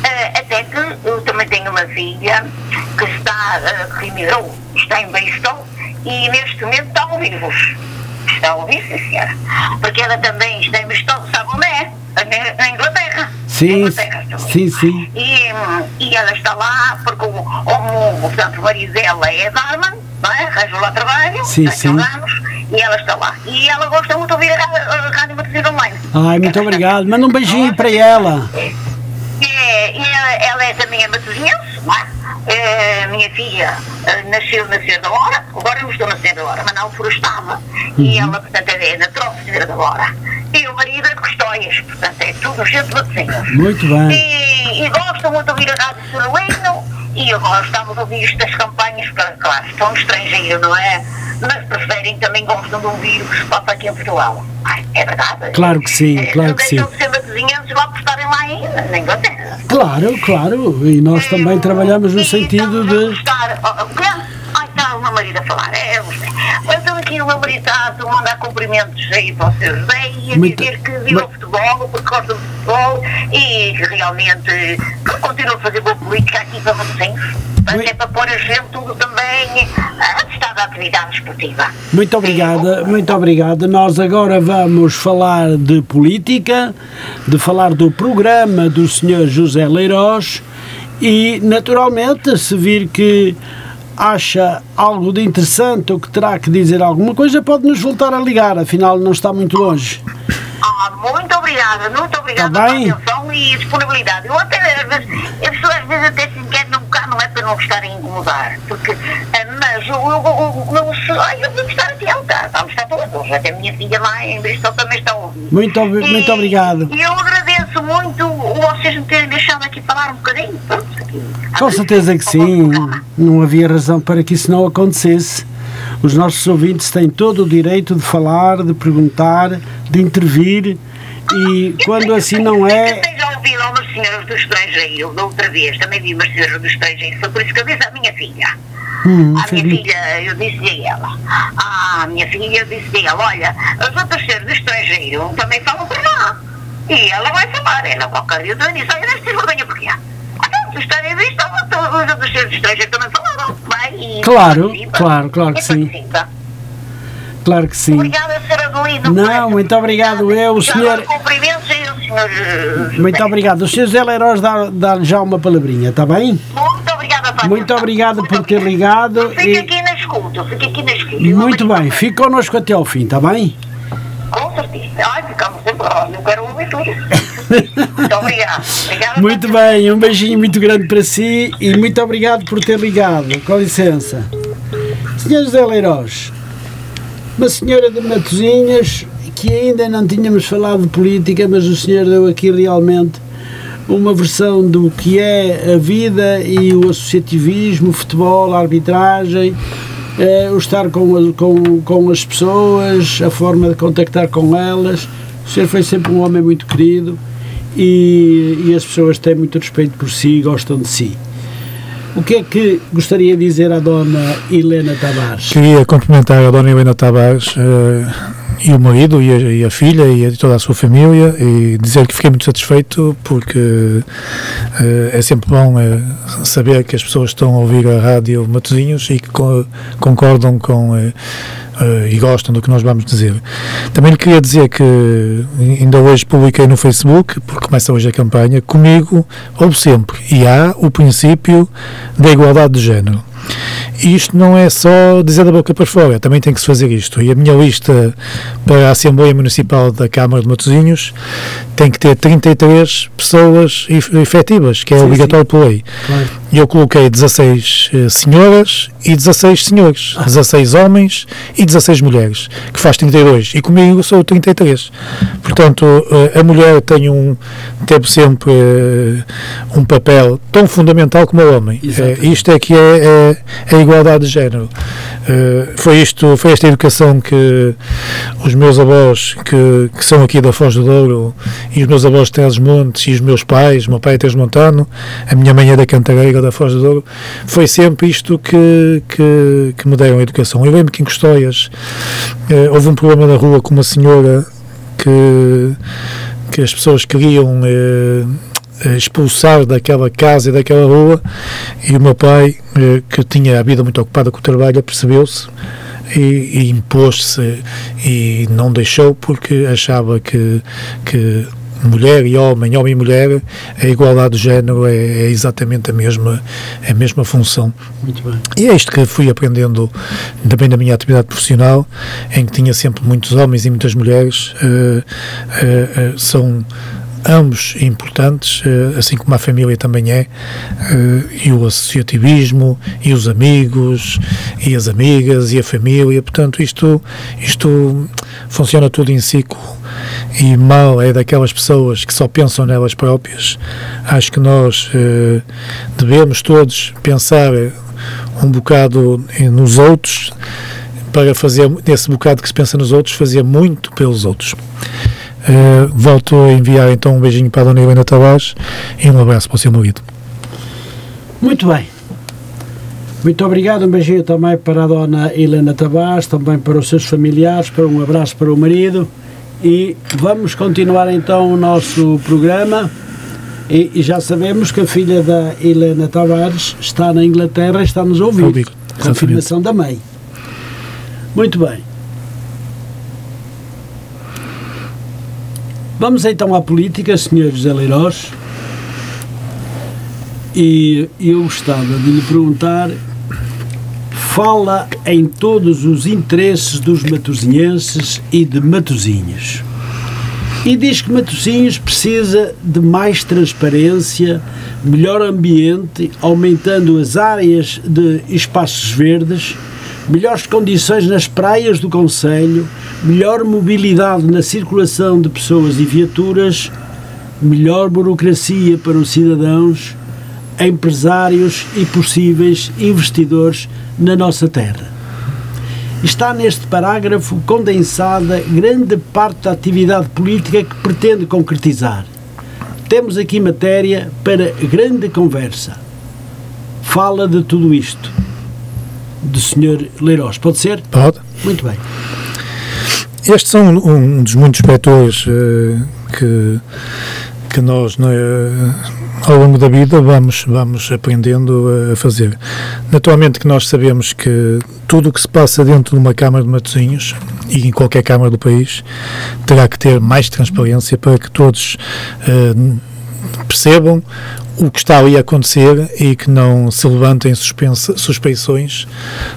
Ah, até que eu também tenho uma filha que está, ah, que emigrou, está em Bristol e neste momento está a ouvir-vos. Está a ouvir, sim, senhora. Porque ela também está em Bristol, sabe onde é? Na, Inglaterra. Sim, Inglaterra sim, sim. E, e ela está lá porque o, o, portanto, o marido dela é barman, não é? Arranjou lá trabalho, Sim, sim. anos, e ela está lá. E ela gosta muito de ouvir a, Rádio Matizina Online. Ai, muito obrigado. Manda um beijinho para ela. É, e ela, ela é também é matosinhense, não é? É, minha filha eh, nasceu na Serra da Hora, agora eu não estou na Serra da Hora, mas na altura estava. E ela, portanto, é na tropa de Serra da Hora. E o marido é de Custóias, portanto, é tudo gente de Matosinhos. Muito bem. E, e gosto muito de ouvir a Rádio Sorolino e eu gostava de ouvir estas campanhas, para, claro, estão estrangeiro, não é? Mas preferem, também gostam de ouvir o que se passa aqui em Portugal. É verdade. Claro que sim, Eh, claro não que sim. deixam de ser matosinhenses lá por estarem lá ainda, na Inglaterra. Claro, claro. E nós também trabalhamos no sentido estamos a de. gostar. Meu marido a falar. É. Então aqui o meu marido está a mandar cumprimentos aí para o seu José e a dizer que viva mas- futebol, porque gosta de futebol e realmente continua a fazer boa política aqui para. Portanto, Muito- é para pôr a gente também a testar da atividade esportiva. Muito obrigada, muito obrigada. Nós agora vamos falar de política, de falar do programa do Sr. José Leirós e, naturalmente, se vir que acha algo de interessante ou que terá que dizer alguma coisa, pode nos voltar a ligar, afinal não está muito longe. Ah, muito obrigada, muito obrigada Tá pela atenção e disponibilidade. Eu até, às vezes, pessoas às vezes até se querem não cá, não é para não estarem a incomodar, porque, ah, mas eu, eu, eu, eu, eu, eu vou estar atenta, vamos estar todos, até a minha filha lá em Bristol também está a ouvir. Muito, muito obrigado. E eu agradeço muito vocês me terem deixado aqui falar um bocadinho. Com certeza que sim, não havia razão para que isso não acontecesse. Os nossos ouvintes têm todo o direito de falar, de perguntar, de intervir e quando assim não é, Eu já ouvi lá umas senhoras do estrangeiro, da outra vez, também vi umas senhoras do estrangeiro, foi por isso que eu disse à minha filha. Hum, A minha fez- filha, eu disse-lhe a ela, ah, minha filha, eu disse-lhe a ela, olha, as outras senhoras do estrangeiro também falam por lá. E ela vai falar, ela qualquer dia disse, olha, deve ter vergonha porquê? Ah, não, se estarem a ver, estão, os outros senhores do estrangeiro também falaram, vai e Claro, claro, claro que sim. claro que sim. Obrigada, Sra. Adelina. Não, muito obrigado, eu, o senhor- dou Cumprimentos e o senhor... eh, Muito obrigado. O. José Leiroz dá- dá-lhe já uma palavrinha, está bem? Muito obrigada pela Muito obrigado por ter ligado e- aqui na escuta, fique aqui na escuta. Muito bem, fique connosco até ao fim, está bem? Com certeza. Ai, ficamos sempre. Olha, eu quero. Muito obrigada. Obrigada Muito bem, um beijinho muito grande para si e muito obrigado por ter ligado. Com licença. Senhor José Leiroz, uma senhora de Matosinhas que ainda não tínhamos falado de política, mas o senhor deu aqui realmente uma versão do que é a vida e o associativismo, o futebol, a arbitragem, eh, o estar com, a- com, com as pessoas, a forma de contactar com elas. O senhor foi sempre um homem muito querido e, e as pessoas têm muito respeito por si e gostam de si. O que é que gostaria de dizer à Dona Helena Tavares? Queria cumprimentar a Dona Helena Tavares uh, e o marido e a, e a, filha e a, toda a sua família e dizer que fiquei muito satisfeito porque uh, é sempre bom uh, saber que as pessoas estão a ouvir a rádio Matosinhos e que co concordam com uh, e gostam do que nós vamos dizer. Também lhe queria dizer que ainda hoje publiquei no Facebook, porque começa hoje a campanha, comigo ou sempre e há o princípio da igualdade de género. Isto não é só dizer da boca para fora, também tem que se fazer isto. E a minha lista para a Assembleia Municipal da Câmara de Matosinhos tem que ter 33 pessoas efetivas, que é sim, obrigatório sim. por lei. Claro. Eu coloquei 16 uh, senhoras e 16 senhores, ah. 16 homens e 16 mulheres, que faz 32. E comigo sou 33. Portanto, uh, a mulher tem um, teve sempre uh, um papel tão fundamental como o homem. isto é que é, é, é a igualdade de género. foi, isto, foi esta educação que os meus avós, que, que são aqui da Foz do Douro, e os meus avós de Trás Montes, e os meus pais, o meu pai é Montano, a minha mãe é da Cantareira, da Foz do Douro, foi sempre isto que, que, que me deram a educação. Eu lembro que em Custóias eh, houve um problema na rua com uma senhora que, que as pessoas queriam eh, expulsar daquela casa e daquela rua e o meu pai, eh, que tinha a vida muito ocupada com o trabalho, percebeu-se e, e impôs-se e não deixou porque achava que, que mulher e homem, homem e mulher, a igualdade de género é, é, exatamente a mesma, a mesma função. Muito bem. E é isto que fui aprendendo também na minha atividade profissional, em que tinha sempre muitos homens e muitas mulheres, uh, uh, uh, são ambos importantes, assim como a família também é, e o associativismo, e os amigos, e as amigas, e a família, portanto isto, isto funciona tudo em ciclo e mal é daquelas pessoas que só pensam nelas próprias. Acho que nós eh, devemos todos pensar um bocado nos outros para fazer, nesse bocado que se pensa nos outros, fazer muito pelos outros. Uh, volto a enviar então um beijinho para a Dona Helena Tavares e um abraço para o seu marido. Muito bem. Muito obrigado, um beijinho também para a Dona Helena Tavares, também para os seus familiares, para um abraço para o marido. E vamos continuar então o nosso programa. E, e já sabemos que a filha da Helena Tavares está na Inglaterra e está nos ouvir. Confirmação da mãe. Muito bem. Vamos então à política, Sr. José Leirós. E eu gostava de lhe perguntar fala em todos os interesses dos matosinhenses e de Matosinhos. E diz que Matosinhos precisa de mais transparência, melhor ambiente, aumentando as áreas de espaços verdes, melhores condições nas praias do Conselho, melhor mobilidade na circulação de pessoas e viaturas, melhor burocracia para os cidadãos, empresários e possíveis investidores na nossa terra. Está neste parágrafo condensada grande parte da atividade política que pretende concretizar. Temos aqui matéria para grande conversa. Fala de tudo isto. Do Sr. Leiroz. Pode ser? Pode. Muito bem. Estes são um dos muitos vetores uh, que, que nós, uh, ao longo da vida vamos, vamos aprendendo a fazer. Naturalmente que nós sabemos que tudo o que se passa dentro de uma Câmara de Matosinhos e em qualquer Câmara do país terá que ter mais transparência para que todos uh, percebam o que está ali a acontecer e que não se levantem suspeições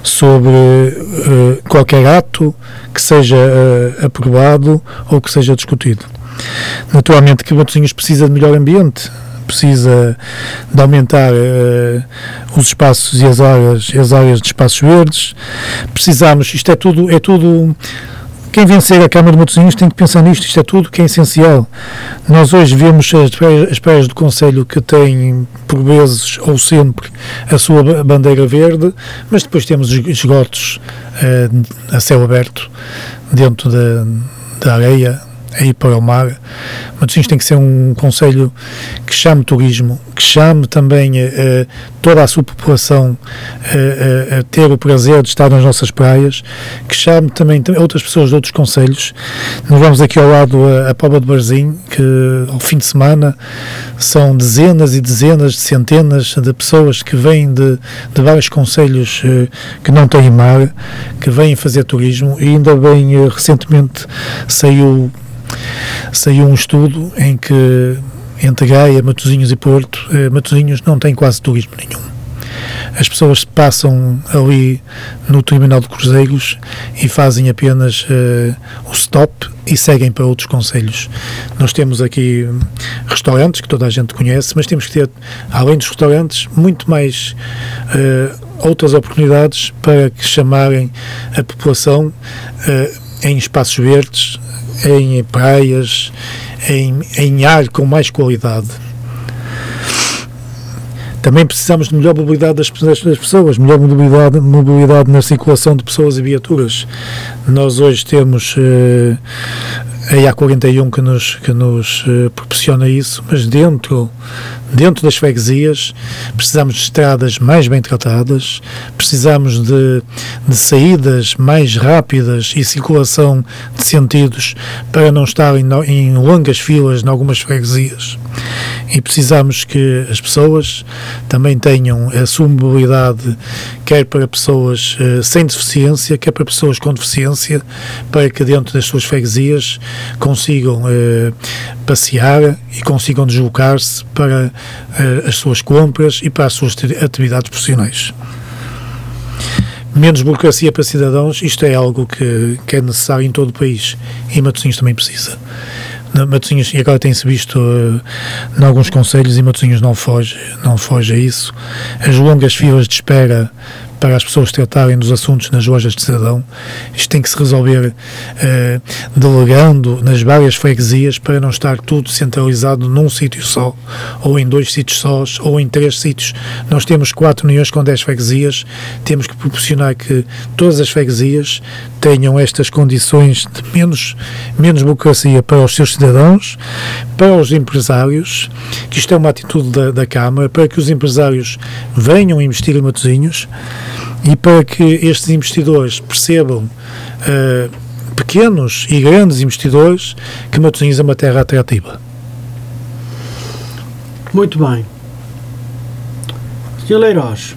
sobre uh, qualquer ato que seja uh, aprovado ou que seja discutido. Naturalmente que Matosinhos precisa de melhor ambiente, precisa de aumentar uh, os espaços e as áreas, as áreas de espaços verdes. Precisamos, isto é tudo, é tudo quem vencer a Câmara de Matosinhos tem que pensar nisto, isto é tudo que é essencial. Nós hoje vemos as praias, as praias do Conselho que têm, por vezes ou sempre, a sua bandeira verde, mas depois temos esgotos uh, a céu aberto dentro da, da areia a ir para o mar. Matosinhos tem que ser um conselho que chame turismo, que chame também uh, toda a sua população uh, a ter o prazer de estar nas nossas praias, que chame também outras pessoas de outros conselhos. Nós vamos aqui ao lado a, a de Barzim, que ao fim de semana são dezenas e dezenas de centenas de pessoas que vêm de, de vários conselhos que não têm mar, que vêm fazer turismo e ainda bem recentemente saiu saiu um estudo em que entre Gaia, Matosinhos e Porto, eh, Matosinhos não tem quase turismo nenhum. As pessoas passam ali no terminal de cruzeiros e fazem apenas uh, o stop e seguem para outros conselhos. Nós temos aqui restaurantes que toda a gente conhece, mas temos que ter, além dos restaurantes, muito mais uh, outras oportunidades para que chamarem a população uh, em espaços verdes, em praias, em, em ar com mais qualidade. Também precisamos de melhor mobilidade das, das, pessoas, melhor mobilidade, mobilidade na circulação de pessoas e viaturas. Nós hoje temos uh, a IA41 que nos, que nos uh, proporciona isso, mas dentro dentro das freguesias, precisamos de estradas mais bem tratadas, precisamos de, de saídas mais rápidas e circulação de sentidos para não estar em, em longas filas em algumas freguesias. E precisamos que as pessoas também tenham a sua mobilidade, quer para pessoas uh, sem deficiência, quer para pessoas com deficiência, para que dentro das suas freguesias consigam uh, passear e consigam deslocar-se para uh, as suas compras e para as suas atividades profissionais. Menos burocracia para cidadãos, isto é algo que, que é necessário em todo o país e Matosinhos também precisa. Matosinhos, e agora tem-se visto uh, em alguns conselhos e Matosinhos não foge, não foge a isso. As longas filas de espera para as pessoas tratarem dos assuntos nas lojas de cidadão. Isto tem que se resolver eh, delegando nas várias freguesias para não estar tudo centralizado num sítio só, ou em dois sítios sós, ou em três sítios. Nós temos quatro uniões com dez freguesias, temos que proporcionar que todas as freguesias tenham estas condições de menos, menos burocracia para os seus cidadãos, para os empresários, que isto é uma atitude da, da Câmara, para que os empresários venham investir em Matosinhos, e para que estes investidores percebam, uh, pequenos e grandes investidores, que Matosinhos é uma terra atrativa. Muito bem. Sr. Leiroz,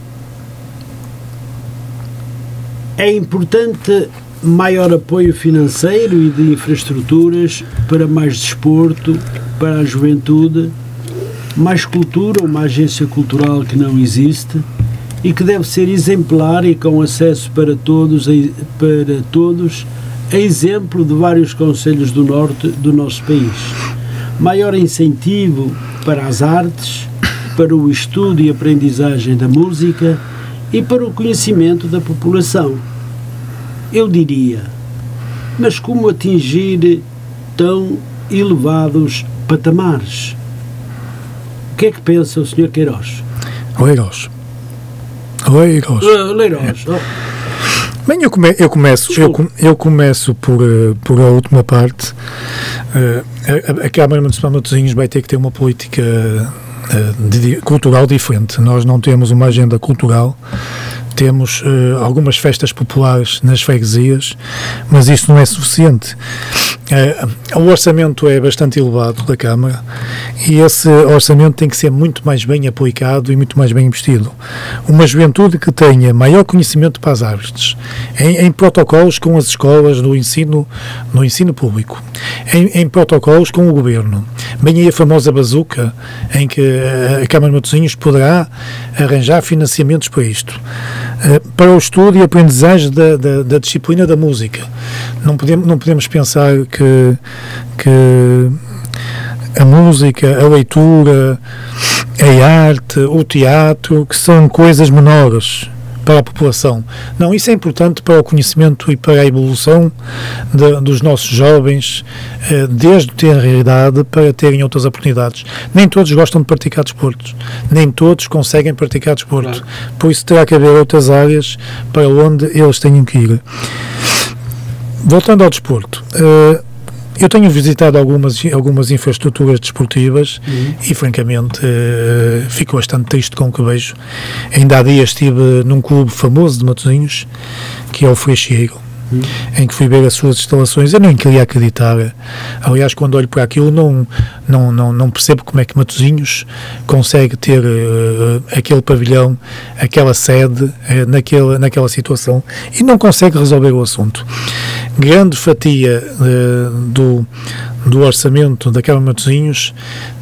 é importante maior apoio financeiro e de infraestruturas para mais desporto, para a juventude, mais cultura, uma agência cultural que não existe e que deve ser exemplar e com acesso para todos, para todos, a exemplo de vários conselhos do norte do nosso país. Maior incentivo para as artes, para o estudo e aprendizagem da música e para o conhecimento da população. Eu diria, mas como atingir tão elevados patamares? O que é que pensa o Sr. Queiroz? Queiroz. Leiros. Leiros. Oh. Bem, eu, come, eu começo, eu, eu, começo por, uh, por a última parte. Uh, a, a Câmara Municipal de Matosinhos vai ter que ter uma política uh, de, cultural diferente. Nós não temos uma agenda cultural temos uh, algumas festas populares nas freguesias, mas isso não é suficiente. Uh, o orçamento é bastante elevado da Câmara e esse orçamento tem que ser muito mais bem aplicado e muito mais bem investido. Uma juventude que tenha maior conhecimento para as artes, em, em protocolos com as escolas no ensino, no ensino público, em, em, protocolos com o governo. Bem aí a famosa bazuca, em que a Câmara de Matosinhos poderá arranjar financiamentos para isto. Eh, para o estudo e aprendizagem da, da, da, disciplina da música. Não podemos, não podemos pensar que, que a música, a leitura, a arte, o teatro, que são coisas menores para a população. Não, isso é importante para o conhecimento e para a evolução de, dos nossos jovens, eh, desde ter realidade para terem outras oportunidades. Nem todos gostam de praticar desportos, nem todos conseguem praticar desporto. Por isso terá que haver outras áreas para onde eles tenham que ir. Voltando ao desporto, uh, eu tenho visitado algumas, algumas infraestruturas desportivas uhum. e, francamente, uh, fico bastante triste com o que vejo. Ainda há dias estive num clube famoso de Matosinhos, que é o Freixeiro em que fui ver as suas instalações, eu nem queria acreditar. Aliás, quando olho para aquilo, não, não, não, não percebo como é que Matosinhos consegue ter uh, aquele pavilhão, aquela sede, uh, naquela, situação e não consegue resolver o assunto. Grande fatia uh, do do orçamento da Câmara de Matosinhos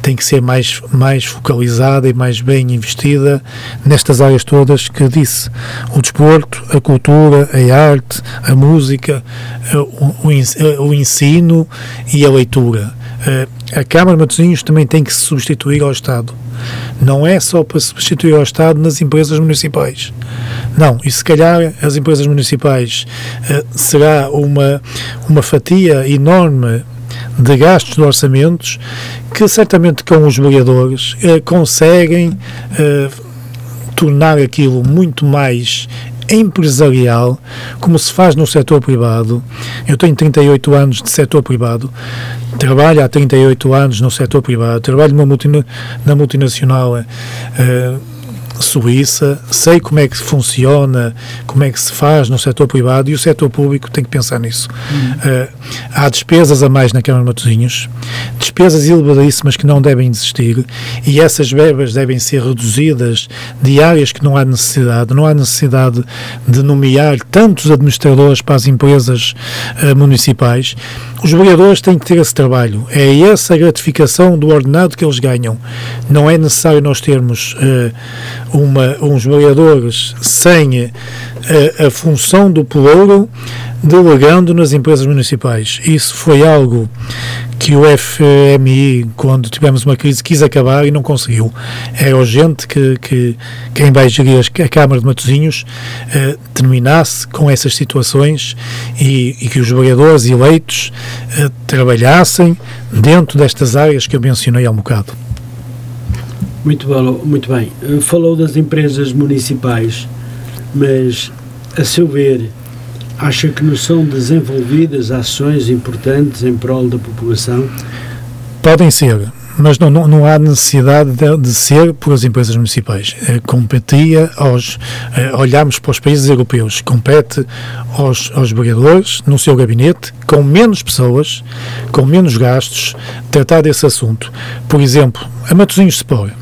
tem que ser mais, mais focalizada e mais bem investida nestas áreas todas que disse. O desporto, a cultura, a arte, a música, o, o ensino e a leitura. Eh, a Câmara de Matosinhos também tem que se substituir ao Estado. Não é só para substituir ao Estado nas empresas municipais. Não, e se calhar as empresas municipais será uma, uma fatia enorme de gastos de orçamentos que certamente com os vereadores eh, conseguem eh, tornar aquilo muito mais empresarial, como se faz no setor privado. Eu tenho 38 anos de setor privado, trabalho há 38 anos no setor privado, trabalho multina, na multinacional. Eh, Suíça, sei como é que funciona, como é que se faz no setor privado e o setor público tem que pensar nisso. Uh, há despesas a mais na Câmara de Matosinhos, despesas elevadíssimas que não devem existir e essas verbas devem ser reduzidas de áreas que não há necessidade. Não há necessidade de nomear tantos administradores para as empresas uh, municipais. Os vereadores têm que ter esse trabalho. É essa a gratificação do ordenado que eles ganham. Não é necessário nós termos uh, uma, uns vereadores sem a, eh, a função do pelouro delegando nas empresas municipais. Isso foi algo que o FMI, quando tivemos uma crise, quis acabar e não conseguiu. É urgente que, que quem vai gerir a Câmara de Matosinhos eh, terminasse com essas situações e, e que os vereadores eleitos eh, trabalhassem dentro destas áreas que eu mencionei há um bocado. Muito, bom, muito bem. Eh, falou das empresas municipais, mas, a seu ver, acha que não são desenvolvidas ações importantes em prol da população? Podem ser, mas não, não, não há necessidade de, de, ser por as empresas municipais. É, competia aos. É, olhamos para os países europeus, compete aos, aos vereadores, no seu gabinete, com menos pessoas, com menos gastos, tratar desse assunto. Por exemplo, a Matosinhos Sport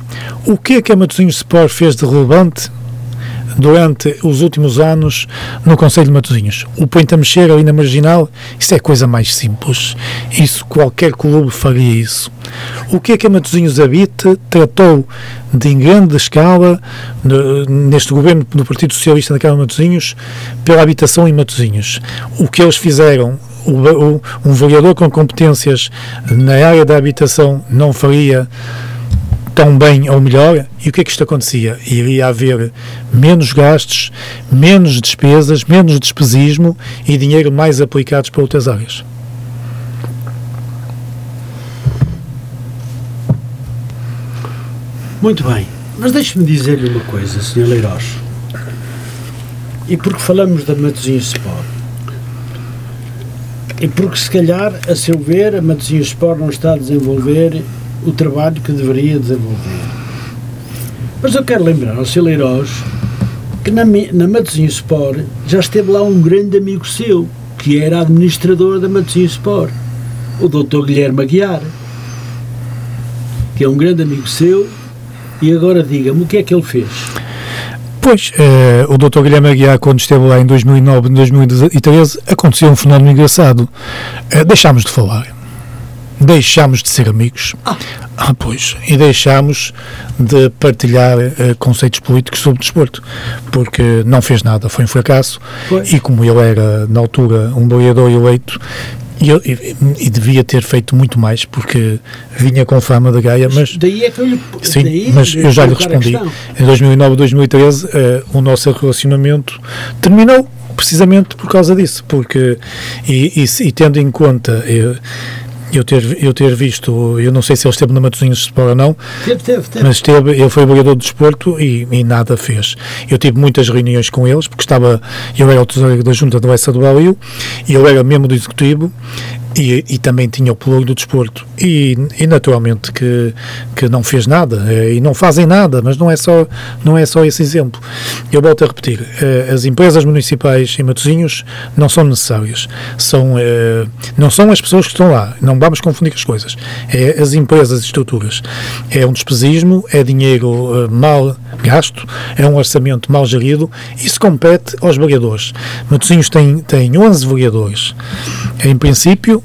o que é que a Matosinhos Sport fez de relevante durante os últimos anos no Conselho de Matosinhos? O põe a mexer ali na marginal, isso é coisa mais simples. Isso, qualquer clube faria isso. O que é que a Matosinhos Habita tratou de em grande escala neste governo do Partido Socialista da Câmara de Matosinhos pela habitação em Matosinhos? O que eles fizeram um vereador com competências na área da habitação não faria tão bem ou melhor, e o que é que isto acontecia? Iria haver menos gastos, menos despesas, menos despesismo e dinheiro mais aplicados para outras áreas. Muito bem, mas deixe-me dizer-lhe uma coisa, Sr. Leiroz. E porque falamos da Matosinhos Sport? E porque, se calhar, a seu ver, a Matosinhos Sport não está a desenvolver o trabalho que deveria desenvolver. Mas eu quero lembrar ao Cileiros que na, na Sport já esteve lá um grande amigo seu, que era administrador da Matosinhos Sport, o Dr. Guilherme Aguiar, que é um grande amigo seu, e agora diga-me o que é que ele fez. Pois, eh, o Dr. Guilherme Aguiar, quando esteve lá em 2009, 2013, aconteceu um fenómeno engraçado. Eh, deixámos de falar deixámos de ser amigos. Ah. ah pois. E deixámos de partilhar uh, conceitos políticos sobre desporto, porque não fez nada, foi um fracasso. Pois. E como ele era, na altura, um vereador eleito, e, e, e, devia ter feito muito mais porque vinha com fama da Gaia, mas daí é que eu lhe, sim, mas eu já lhe respondi. Em 2009, 2013, uh, o nosso relacionamento terminou precisamente por causa disso, porque e, e, e tendo em conta eu, eu ter, eu ter visto, eu não sei se ele esteve na Matosinhos de Sport ou não, teve, teve, teve. mas esteve, ele foi vereador de desporto e, e, nada fez. Eu tive muitas reuniões com eles, porque estava, eu era o tesoureiro da junta do Essa do Baliu, e ele era membro do executivo, e, e, também tinha o pelouro do desporto. E, e, naturalmente que, que não fez nada eh, e não fazem nada, mas não é só, não é só esse exemplo. Eu volto a repetir: eh, as empresas municipais em Matosinhos não são necessárias, são, eh, não são as pessoas que estão lá, não vamos confundir as coisas. É as empresas e estruturas. É um despesismo, é dinheiro mal gasto, é um orçamento mal gerido. Isso compete aos vereadores. Matosinhos tem, tem 11 vereadores. Em princípio,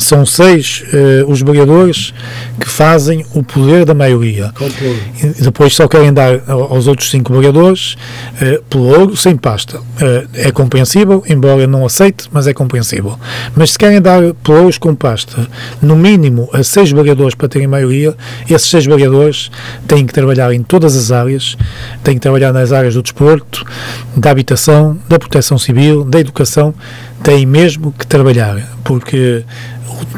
são seis uh, os vereadores que fazem o poder da maioria. E depois só querem dar aos outros cinco vereadores uh, pelo ouro sem pasta. Uh, é compreensível, embora não aceite, mas é compreensível. Mas se querem dar pelouros com pasta, no mínimo a seis vereadores para terem maioria, esses seis vereadores têm que trabalhar em todas as áreas, têm que trabalhar nas áreas do desporto, da habitação, da proteção civil, da educação, têm mesmo que trabalhar, porque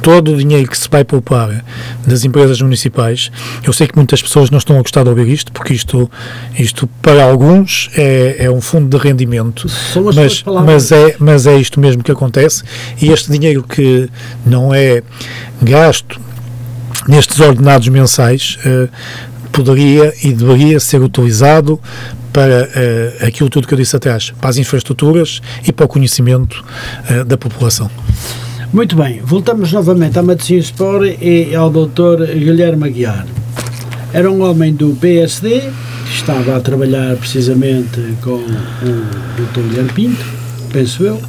todo o dinheiro que se vai poupar das empresas municipais, eu sei que muitas pessoas não estão a gostar de ouvir isto, porque isto, isto para alguns é, é um fundo de rendimento, mas, mas, é, mas é isto mesmo que acontece, e este dinheiro que não é gasto nestes ordenados mensais uh, poderia e deveria ser utilizado para uh, aquilo tudo que eu disse atrás, para as infraestruturas e para o conhecimento uh, da população. Muito bem, voltamos novamente à Matosinhos Sport e ao Dr. Guilherme Aguiar. Era um homem do PSD, estava a trabalhar precisamente com o Dr. Guilherme Pinto, penso eu,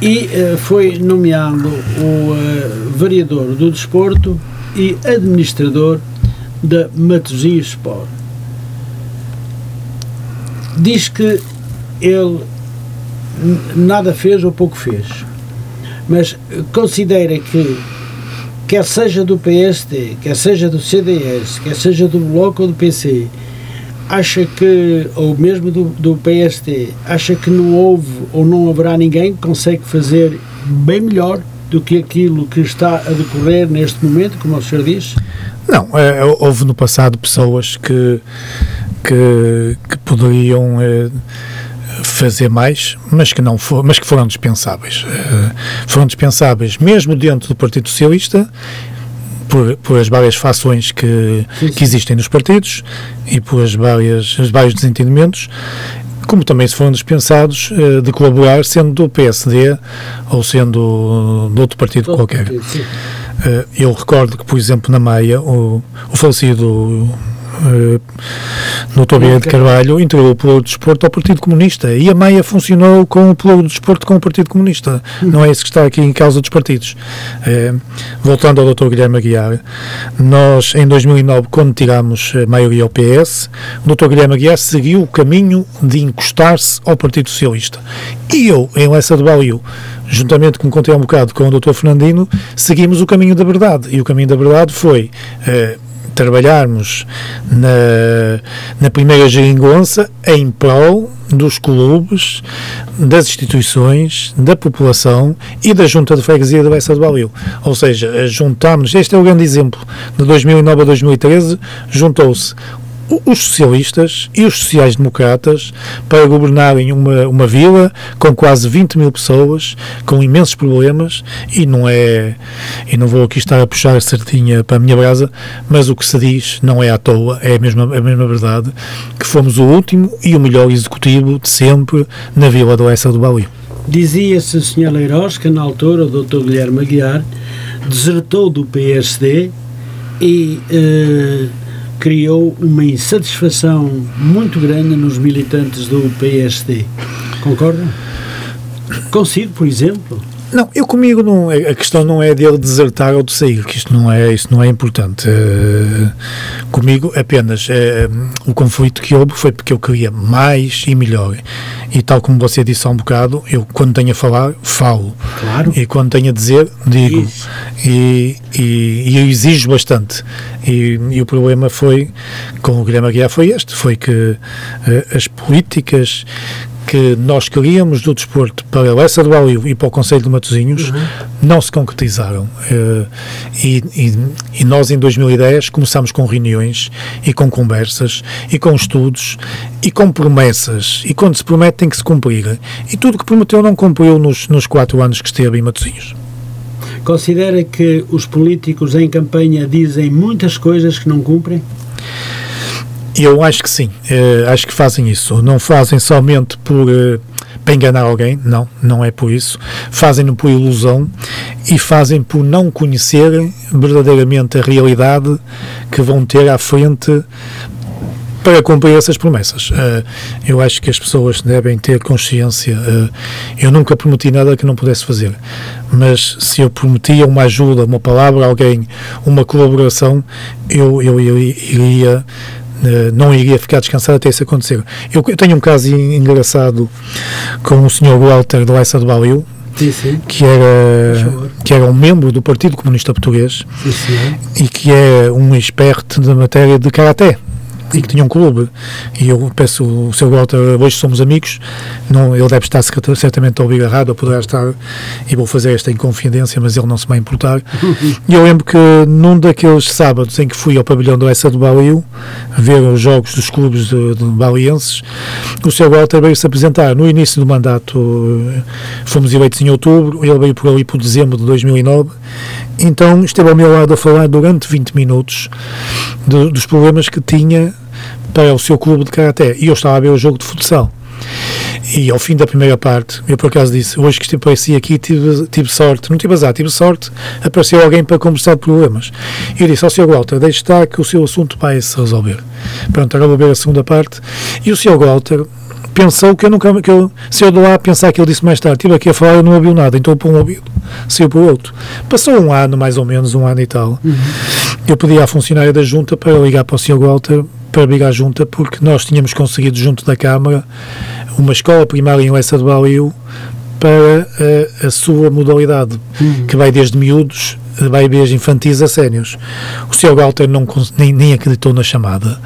e uh, foi nomeado o uh, do desporto e administrador da Matosinhos Sport. Diz que ele nada fez ou pouco fez mas considera que quer seja do PSD, quer seja do CDS, quer seja do Bloco ou do PC, acha que, ou mesmo do, do PSD, acha que não houve ou não haverá ninguém que consegue fazer bem melhor do que aquilo que está a decorrer neste momento, como o senhor disse? Não, é, houve no passado pessoas que, que, que poderiam. É, fazer mais, mas que não for, mas que foram dispensáveis. Uh, foram dispensáveis mesmo dentro do Partido Socialista por, por, as várias fações que, que existem nos partidos e por as várias, os vários desentendimentos, como também se foram dispensados uh, de colaborar, sendo do PSD ou sendo de outro partido qualquer. Uh, eu recordo que, por exemplo, na Maia, o, o falecido uh, no Tobia de Carvalho, entregou o Pelouro do Desporto ao Partido Comunista e a Maia funcionou com o Pelouro do Desporto com o Partido Comunista. Não é isso que está aqui em causa dos partidos. Uh, voltando ao Dr. Guilherme Aguiar, nós em 2009, quando tirámos a maioria ao PS, o Dr. Guilherme Aguiar seguiu o caminho de encostar-se ao Partido Socialista. E eu, em Lessa do Balio, juntamente com contei um bocado com o Dr. Fernandino, seguimos o caminho da verdade. E o caminho da verdade foi uh, trabalharmos na, na primeira geringonça em prol dos clubes, das instituições, da população e da Junta de Freguesia da Bessa do Balio. Ou seja, juntámos, este é o grande exemplo, de 2009 a 2013, juntou-se os socialistas e os sociais-democratas para governarem uma, uma vila com quase 20 mil pessoas, com imensos problemas, e não é, e não vou aqui estar a puxar a certinha para a minha brasa, mas o que se diz não é à toa, é a mesma, a mesma verdade, que fomos o último e o melhor executivo de sempre na vila do Oeste do Balio. Dizia-se Sr. Leiros que na altura o Dr. Guilherme Aguiar desertou do PSD e eh, criou uma insatisfação muito grande nos militantes do PSD. Concorda? Consigo, por exemplo? Não, eu comigo não, a questão não é dele desertar ou de sair, que isto não é, isso não é importante. Uh, comigo apenas uh, o conflito que houve foi porque eu queria mais e melhor. E tal como você disse há um bocado, eu quando tenho a falar, falo. Claro. E quando tenho a dizer, digo. E, e, e, eu exijo bastante. E, e, o problema foi, com o Guilherme Aguiar, foi este, foi que uh, as políticas que nós queríamos do desporto para a Lessa do Balio e para o Conselho de Matosinhos uhum. não se concretizaram. Uh, e, e, e, nós, em 2010, começámos com reuniões e com conversas e com estudos e com promessas. E quando se promete, tem que se cumprir. E tudo que prometeu não cumpriu nos, nos quatro anos que esteve em Matosinhos. Considera que os políticos em campanha dizem muitas coisas que não cumprem? Eu acho que sim, uh, acho que fazem isso. Não fazem somente por uh, para enganar alguém, não, não é por isso. Fazem-no por ilusão e fazem por não conhecerem verdadeiramente a realidade que vão ter à frente para cumprir essas promessas. Uh, eu acho que as pessoas devem ter consciência. Uh, eu nunca prometi nada que não pudesse fazer, mas se eu prometia uma ajuda, uma palavra a alguém, uma colaboração, eu, eu, eu iria não iria ficar descansado até isso acontecer. Eu, eu tenho um caso engraçado com o Sr. Walter de Leça de Baliu, Sim, sim. que era que era um membro do Partido Comunista Português sim, e que é um expert da matéria de karaté e que tinha um clube. E eu peço o Sr. Walter, hoje somos amigos, não, ele deve estar certamente a ouvir a rádio, poderá estar, e vou fazer esta inconfidência, mas ele não se vai importar. E eu lembro que num daqueles sábados em que fui ao pavilhão do Essa do Baliu, ver os jogos dos clubes de, de balienses, o Sr. Walter veio-se apresentar no início do mandato, fomos eleitos em outubro, ele veio por ali por dezembro de 2009, então esteve ao meu lado a falar durante 20 minutos de, dos problemas que tinha para o seu clube de karaté e eu estava a ver o jogo de futsal. E ao fim da primeira parte, eu por acaso disse: Hoje que apareci aqui, tive, tive sorte, não tive azar, tive sorte, apareceu alguém para conversar de problemas. E eu disse ao Sr. Walter: Deixe estar que o seu assunto vai se resolver. Pronto, agora vou ver a segunda parte. E o Sr. Walter pensou que eu nunca, que eu, se eu de lá pensar que ele disse mais tarde, estive aqui a falar, eu não ouviu nada, então por um ouvido, saiu para o outro. Passou um ano, mais ou menos, um ano e tal. Uhum. Eu pedi à funcionária da junta para ligar para o Sr. Walter para vir à junta, porque nós tínhamos conseguido, junto da Câmara, uma escola primária em Lessa de Baliu para a, a sua modalidade, uhum. que vai desde miúdos vai desde infantis a sénios. O Sr. Walter não, nem, nem acreditou na chamada.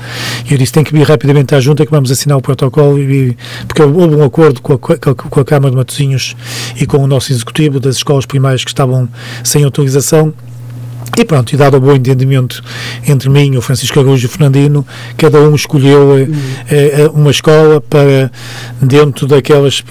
E eu disse: tem que vir rapidamente à junta que vamos assinar o protocolo, e, porque houve um acordo com a, com a Câmara de Matosinhos e com o nosso executivo das escolas primárias que estavam sem autorização e pronto, e dado o bom entendimento entre mim, o Francisco Araújo e o Fernandino, cada um escolheu eh, eh, uma escola para, dentro daquelas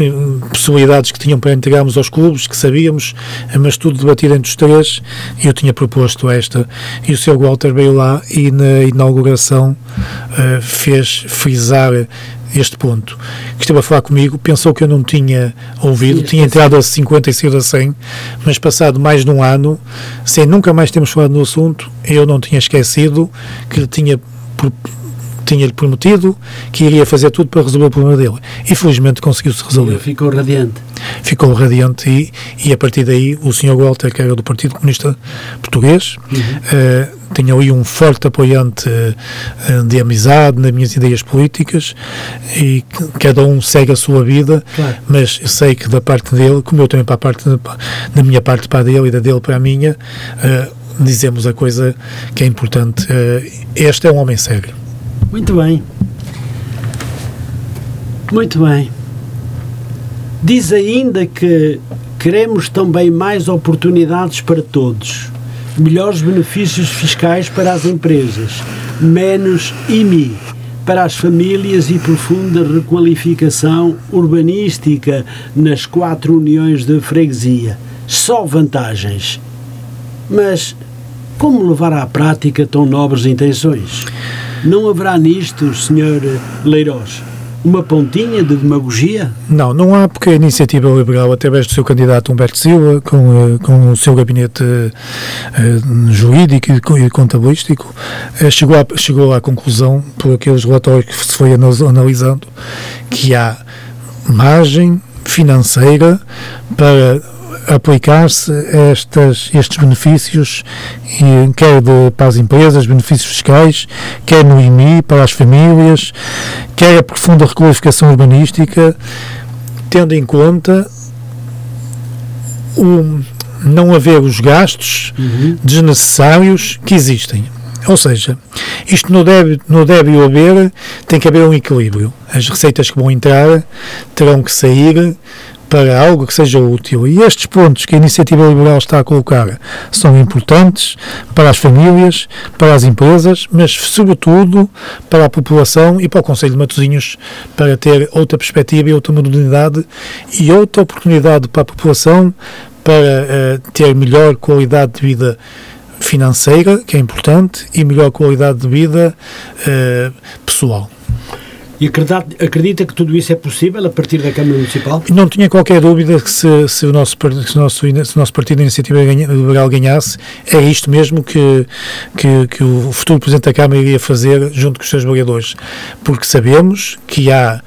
possibilidades que tinham para integrarmos aos clubes, que sabíamos, eh, mas tudo debatido entre os três, eu tinha proposto esta, e o Sr. Walter veio lá e na inauguração uh, fez frisar este ponto, que esteve a falar comigo, pensou que eu não tinha ouvido, tinha entrado a 50 e saído a 100, mas passado mais de um ano, sem nunca mais termos falado no assunto, eu não tinha esquecido que lhe tinha tinha-lhe prometido que iria fazer tudo para resolver o problema dele. E felizmente conseguiu-se resolver. Ele ficou radiante. Ficou radiante e, e a partir daí o Sr. Walter, que era do Partido Comunista Português, uhum. uh, tinha ali um forte apoiante uh, de amizade nas minhas ideias políticas e cada um segue a sua vida, claro. mas eu sei que da parte dele, como eu também para a parte da minha parte para a dele e da dele para a minha, uh, dizemos a coisa que é importante. este é um homem sério. Muito bem. Muito bem. Diz ainda que queremos também mais oportunidades para todos, melhores benefícios fiscais para as empresas, menos IMI para as famílias e profunda requalificação urbanística nas quatro uniões de freguesia. Só vantagens. Mas como levar à prática tão nobres intenções? Não haverá nisto, Sr. Leirós, uma pontinha de demagogia? Não, não há, porque a iniciativa liberal, através do seu candidato Humberto Silva, com, eh, com o seu gabinete uh, jurídico e contabilístico, uh, chegou, a, chegou à conclusão, por aqueles relatórios que se foi analisando, que há margem financeira para aplicar-se estes benefícios, quer de, para as empresas, benefícios fiscais, quer no IMI, para as famílias, quer a profunda requalificação urbanística, tendo em conta o não haver os gastos uhum. desnecessários que existem. Ou seja, isto não deve, não deve haver, tem que haver um equilíbrio. As receitas que vão entrar terão que sair para algo que seja útil. E estes pontos que a Iniciativa Liberal está a colocar são importantes para as famílias, para as empresas, mas sobretudo para a população e para o Conselho de Matosinhos para ter outra perspectiva e outra modernidade e outra oportunidade para a população para uh, ter melhor qualidade de vida financeira, que é importante, e melhor qualidade de vida uh, pessoal. E acredita, que tudo isso é possível a partir da Câmara Municipal? Não tinha qualquer dúvida que se, se, o, nosso, se, o, nosso, se o nosso Partido de Iniciativa Liberal ganhasse, é isto mesmo que, que, que, o futuro Presidente da Câmara iria fazer junto com os seus vereadores. Porque sabemos que há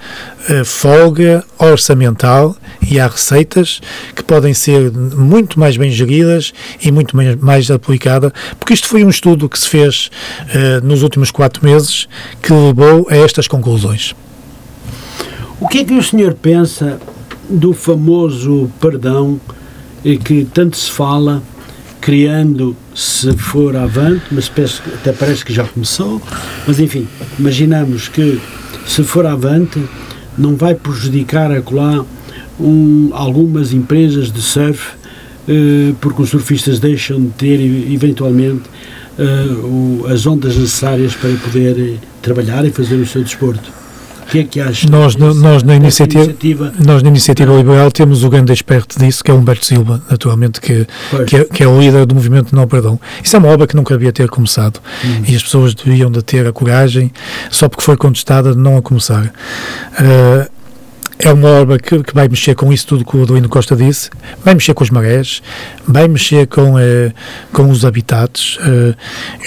uh, folga orçamental e há receitas que podem ser muito mais bem geridas e muito mais, mais aplicadas, porque isto foi um estudo que se fez uh, nos últimos quatro meses que levou a estas conclusões. O que é que o senhor pensa do famoso perdão que tanto se fala, criando, se for avante, mas até parece que já começou, mas enfim, imaginamos que se for avante, não vai prejudicar acolá um, algumas empresas de surf, eh, porque os surfistas deixam de ter eventualmente eh, o, as ondas necessárias para poder eh, trabalhar e fazer o seu desporto. O que é que acha? Nós, no, nós, na iniciativa, iniciativa, nós na Iniciativa Liberal temos o grande experto disso, que é Humberto Silva, naturalmente, que, que é, que, é, o líder do movimento Não Perdão. Isso é uma obra que nunca havia ter começado hum. e as pessoas deviam de ter a coragem, só porque foi contestada, de não a começar. Uh, é uma obra que, que, vai mexer com isso tudo que o Adelino Costa disse, vai mexer com os marés, vai mexer com, eh, com os habitats. Eh,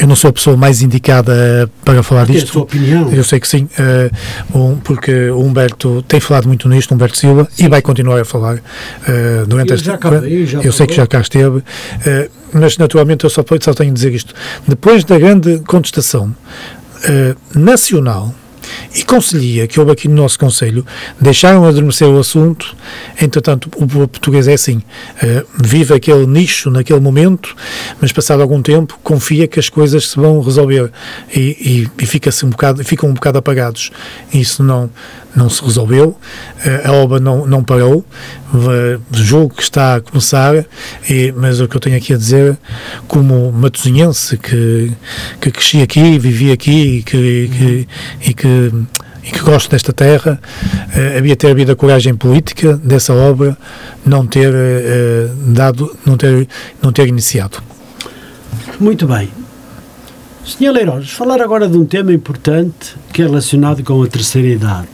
eu não sou a pessoa mais indicada para falar disto. É a sua opinião? Eu sei que sim, eh, um, porque o Humberto tem falado muito nisto, Humberto Silva, sim. e vai continuar a falar uh, durante eu esta. Eu falou. sei que já cá esteve, mas naturalmente eu só, só tenho a dizer isto. Depois da grande contestação nacional e conselhia que houve aqui no nosso Conselho, deixaram adormecer o assunto, entretanto o português é assim, uh, vive aquele nicho naquele momento, mas passado algum tempo confia que as coisas se vão resolver e, e, e fica-se um bocado, ficam um bocado apagados. Isso não, não se resolveu, uh, a obra não, não parou, uh, julgo que está a começar, e, mas o que eu tenho aqui a dizer, como matosinhense que, que cresci aqui, vivi aqui e que, que, e que e que gosto desta terra, uh, havia ter havido a coragem política dessa obra não ter uh, dado, não ter, não ter iniciado. Muito bem. Sr. Leiros, falar agora de um tema importante que é relacionado com a terceira idade.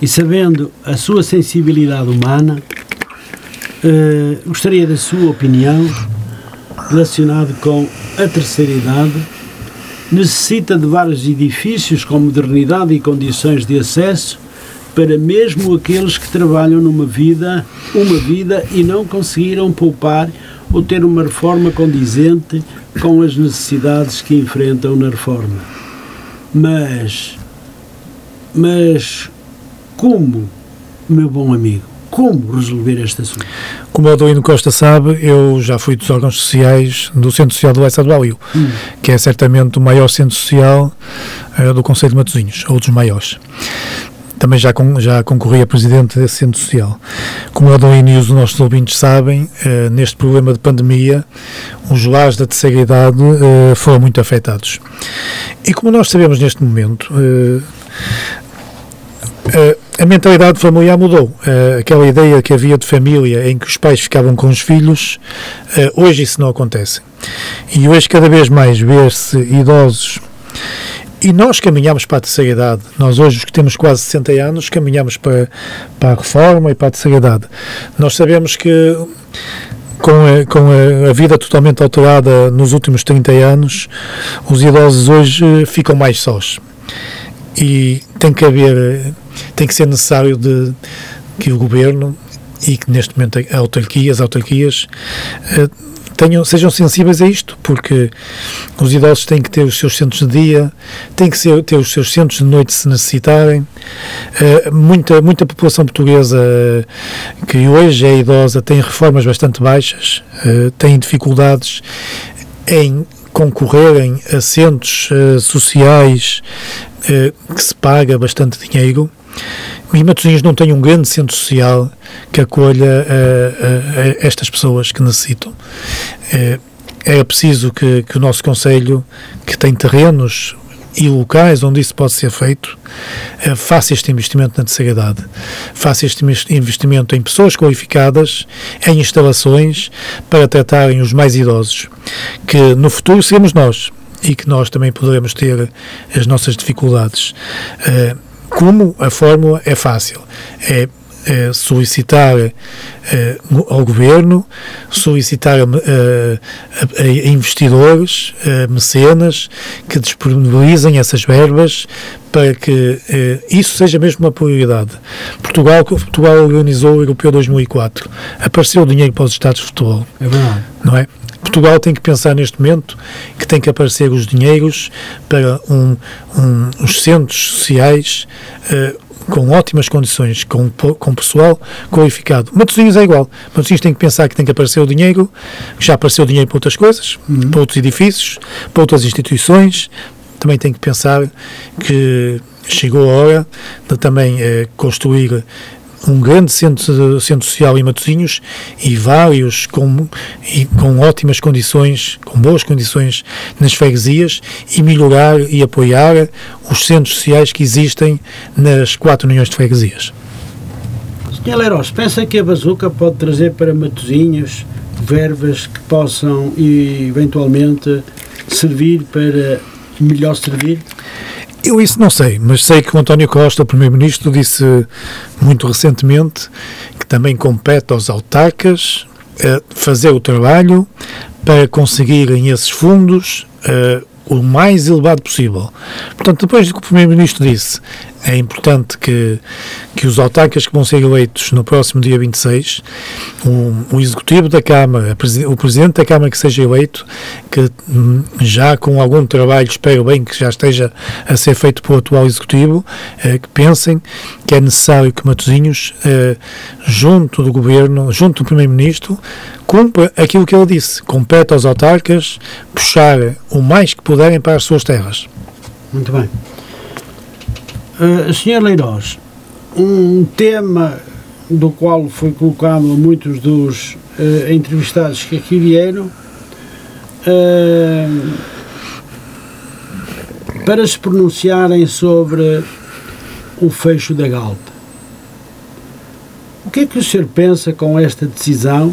E sabendo a sua sensibilidade humana, uh, gostaria da sua opinião relacionado com a terceira idade necessita de vários edifícios com modernidade e condições de acesso para mesmo aqueles que trabalham numa vida, uma vida e não conseguiram poupar ou ter uma reforma condizente com as necessidades que enfrentam na reforma. Mas, mas como, meu bom amigo, como resolver este assunto? Como o Adelino Costa sabe, eu já fui dos órgãos sociais do Centro Social do Leça do Alio, hum. que é certamente o maior centro social uh, do Conselho de Matosinhos, ou dos maiores. Também já, con já concorri a presidente desse centro social. Como o Adelino e os nossos ouvintes sabem, uh, neste problema de pandemia, os lares da terceira idade uh, foram muito afetados. E como nós sabemos neste momento, a mentalidade familiar mudou. Uh, aquela ideia que havia de família em que os pais ficavam com os filhos, uh, hoje isso não acontece. E hoje, cada vez mais, vê-se idosos. E nós caminhamos para a terceira idade. Nós, hoje, que temos quase 60 anos, caminhamos para, para a reforma e para a terceira idade. Nós sabemos que. Com, a, com a, a vida totalmente alterada nos últimos 30 anos, os idosos hoje ficam mais sós. E tem que haver tem que ser necessário de que o governo e que neste momento a autarquia, as autarquias uh, tenham, sejam sensíveis a isto, porque os idosos têm que ter os seus centros de dia, têm que ser, ter os seus centros de noite se necessitarem. Uh, muita, muita população portuguesa uh, que hoje é idosa tem reformas bastante baixas, tem dificuldades em concorrerem a centros sociais que se paga bastante dinheiro e Matosinhos não tem um grande centro social que acolha uh, uh, estas pessoas que necessitam. Uh, é preciso que, que, o nosso Conselho, que tem terrenos e locais onde isso pode ser feito, faça este investimento na terceira idade. Faça este investimento em pessoas qualificadas, em instalações para tratarem os mais idosos, que no futuro seremos nós e que nós também poderemos ter as nossas dificuldades. Uh, como a fórmula é fácil, é é, solicitar é, ao governo, solicitar a, a, a investidores, a mecenas, que disponibilizem essas verbas para que é, isso seja mesmo uma prioridade. Portugal, Portugal organizou o Europeu 2004, apareceu o dinheiro para os Estados de futebol. É verdade. Não é? Portugal tem que pensar neste momento que tem que aparecer os dinheiros para um, um, os centros sociais uh, com ótimas condições, com, com pessoal qualificado. Matosinhos é igual. Matosinhos tem que pensar que tem que aparecer o dinheiro, já apareceu o dinheiro para outras coisas, uhum. para outros edifícios, para outras instituições. Também tem que pensar que chegou a hora de também eh, construir um grande centro, centro social em Matosinhos e vários com, e com ótimas condições, com boas condições nas freguesias e melhorar e apoiar os centros sociais que existem nas quatro uniões de freguesias. Sr. Leiros, pensa que a bazuca pode trazer para Matosinhos verbas que possam eventualmente servir para melhor servir? Eu isso não sei, mas sei que o António Costa, o Primeiro-Ministro, disse muito recentemente que também compete aos autarcas uh, fazer o trabalho para conseguirem esses fundos uh, o mais elevado possível. Portanto, depois do que o Primeiro-Ministro disse, é importante que, que os autarcas que vão ser eleitos no próximo dia 26, o, o Executivo da Câmara, o Presidente da Câmara que seja eleito, que hum, já com algum trabalho, espero bem que já esteja a ser feito pelo atual Executivo, eh, que pensem que é necessário que Matosinhos, eh, junto do Governo, junto do Primeiro-Ministro, cumpra aquilo que ele disse, compete aos autarcas puxar o mais que puderem para as suas terras. Muito bem. Uh, Senhor Leirós, um tema do qual foi colocado muitos dos uh, entrevistados que aqui vieram uh, para se pronunciarem sobre o fecho da Galp. O que é que o senhor pensa com esta decisão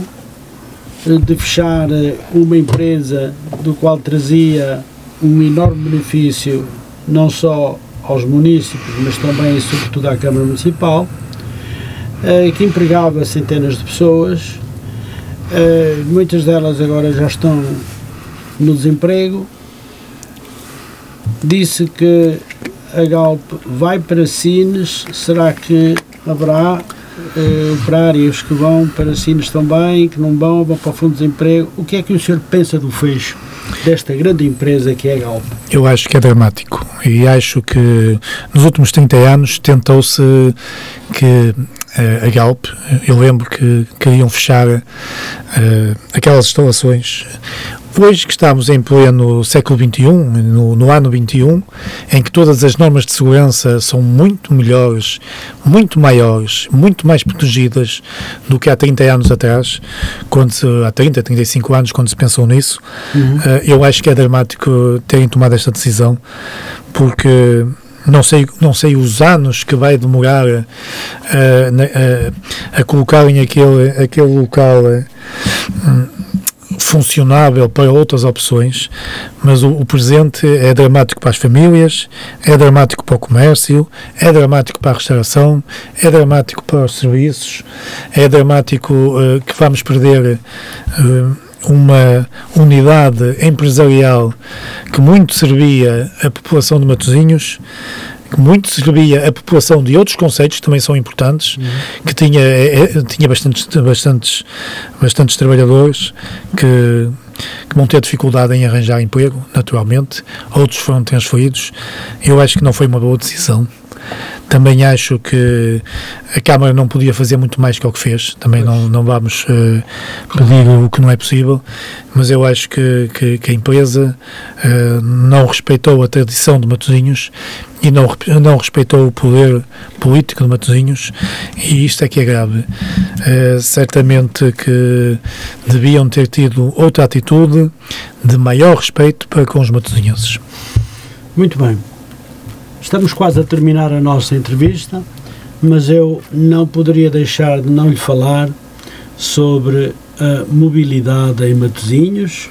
de fechar uma empresa do qual trazia um enorme benefício não só aos municípios, mas também e sobretudo à Câmara Municipal, eh, que empregava centenas de pessoas, eh, muitas delas agora já estão no desemprego. Disse que a Galp vai para Sines, será que haverá uh, operários que vão para Sines também, que não vão, vão para o Fundo de Desemprego? O que é que o senhor pensa do fecho? Desta grande empresa que é a Galp? Eu acho que é dramático e acho que nos últimos 30 anos tentou-se que uh, a Galp, eu lembro que queriam fechar uh, aquelas instalações Hoje que estamos em pleno século XXI, no, no, ano XXI, em que todas as normas de segurança são muito melhores, muito maiores, muito mais protegidas do que há 30 anos atrás, quando se, há 30, 35 anos, quando se pensou nisso, uhum. uh, eu acho que é dramático terem tomado esta decisão, porque não sei, não sei os anos que vai demorar uh, na, uh, a colocarem aquele, aquele local funcionável para outras opções, mas o, o, presente é dramático para as famílias, é dramático para o comércio, é dramático para a restauração, é dramático para os serviços, é dramático uh, que vamos perder uh, uma unidade empresarial que muito servia a população de Matosinhos muito servia a população de outros conceitos que também são importantes, uhum. que tinha, é, é, tinha bastantes, bastantes, bastantes trabalhadores que, que vão ter dificuldade em arranjar emprego, naturalmente, outros foram transferidos. Eu acho que não foi uma boa decisão. Também acho que a Câmara não podia fazer muito mais que o que fez. Também não, não vamos uh, pedir o que não é possível, mas eu acho que, que, que a empresa uh, não respeitou a tradição de Matosinhos e não, não respeitou o poder político de Matosinhos e isto é que é grave. Uh, certamente que deviam ter tido outra atitude de maior respeito para com os matosinhenses. Muito bem. Estamos quase a terminar a nossa entrevista, mas eu não poderia deixar de não lhe falar sobre a mobilidade em Matosinhos.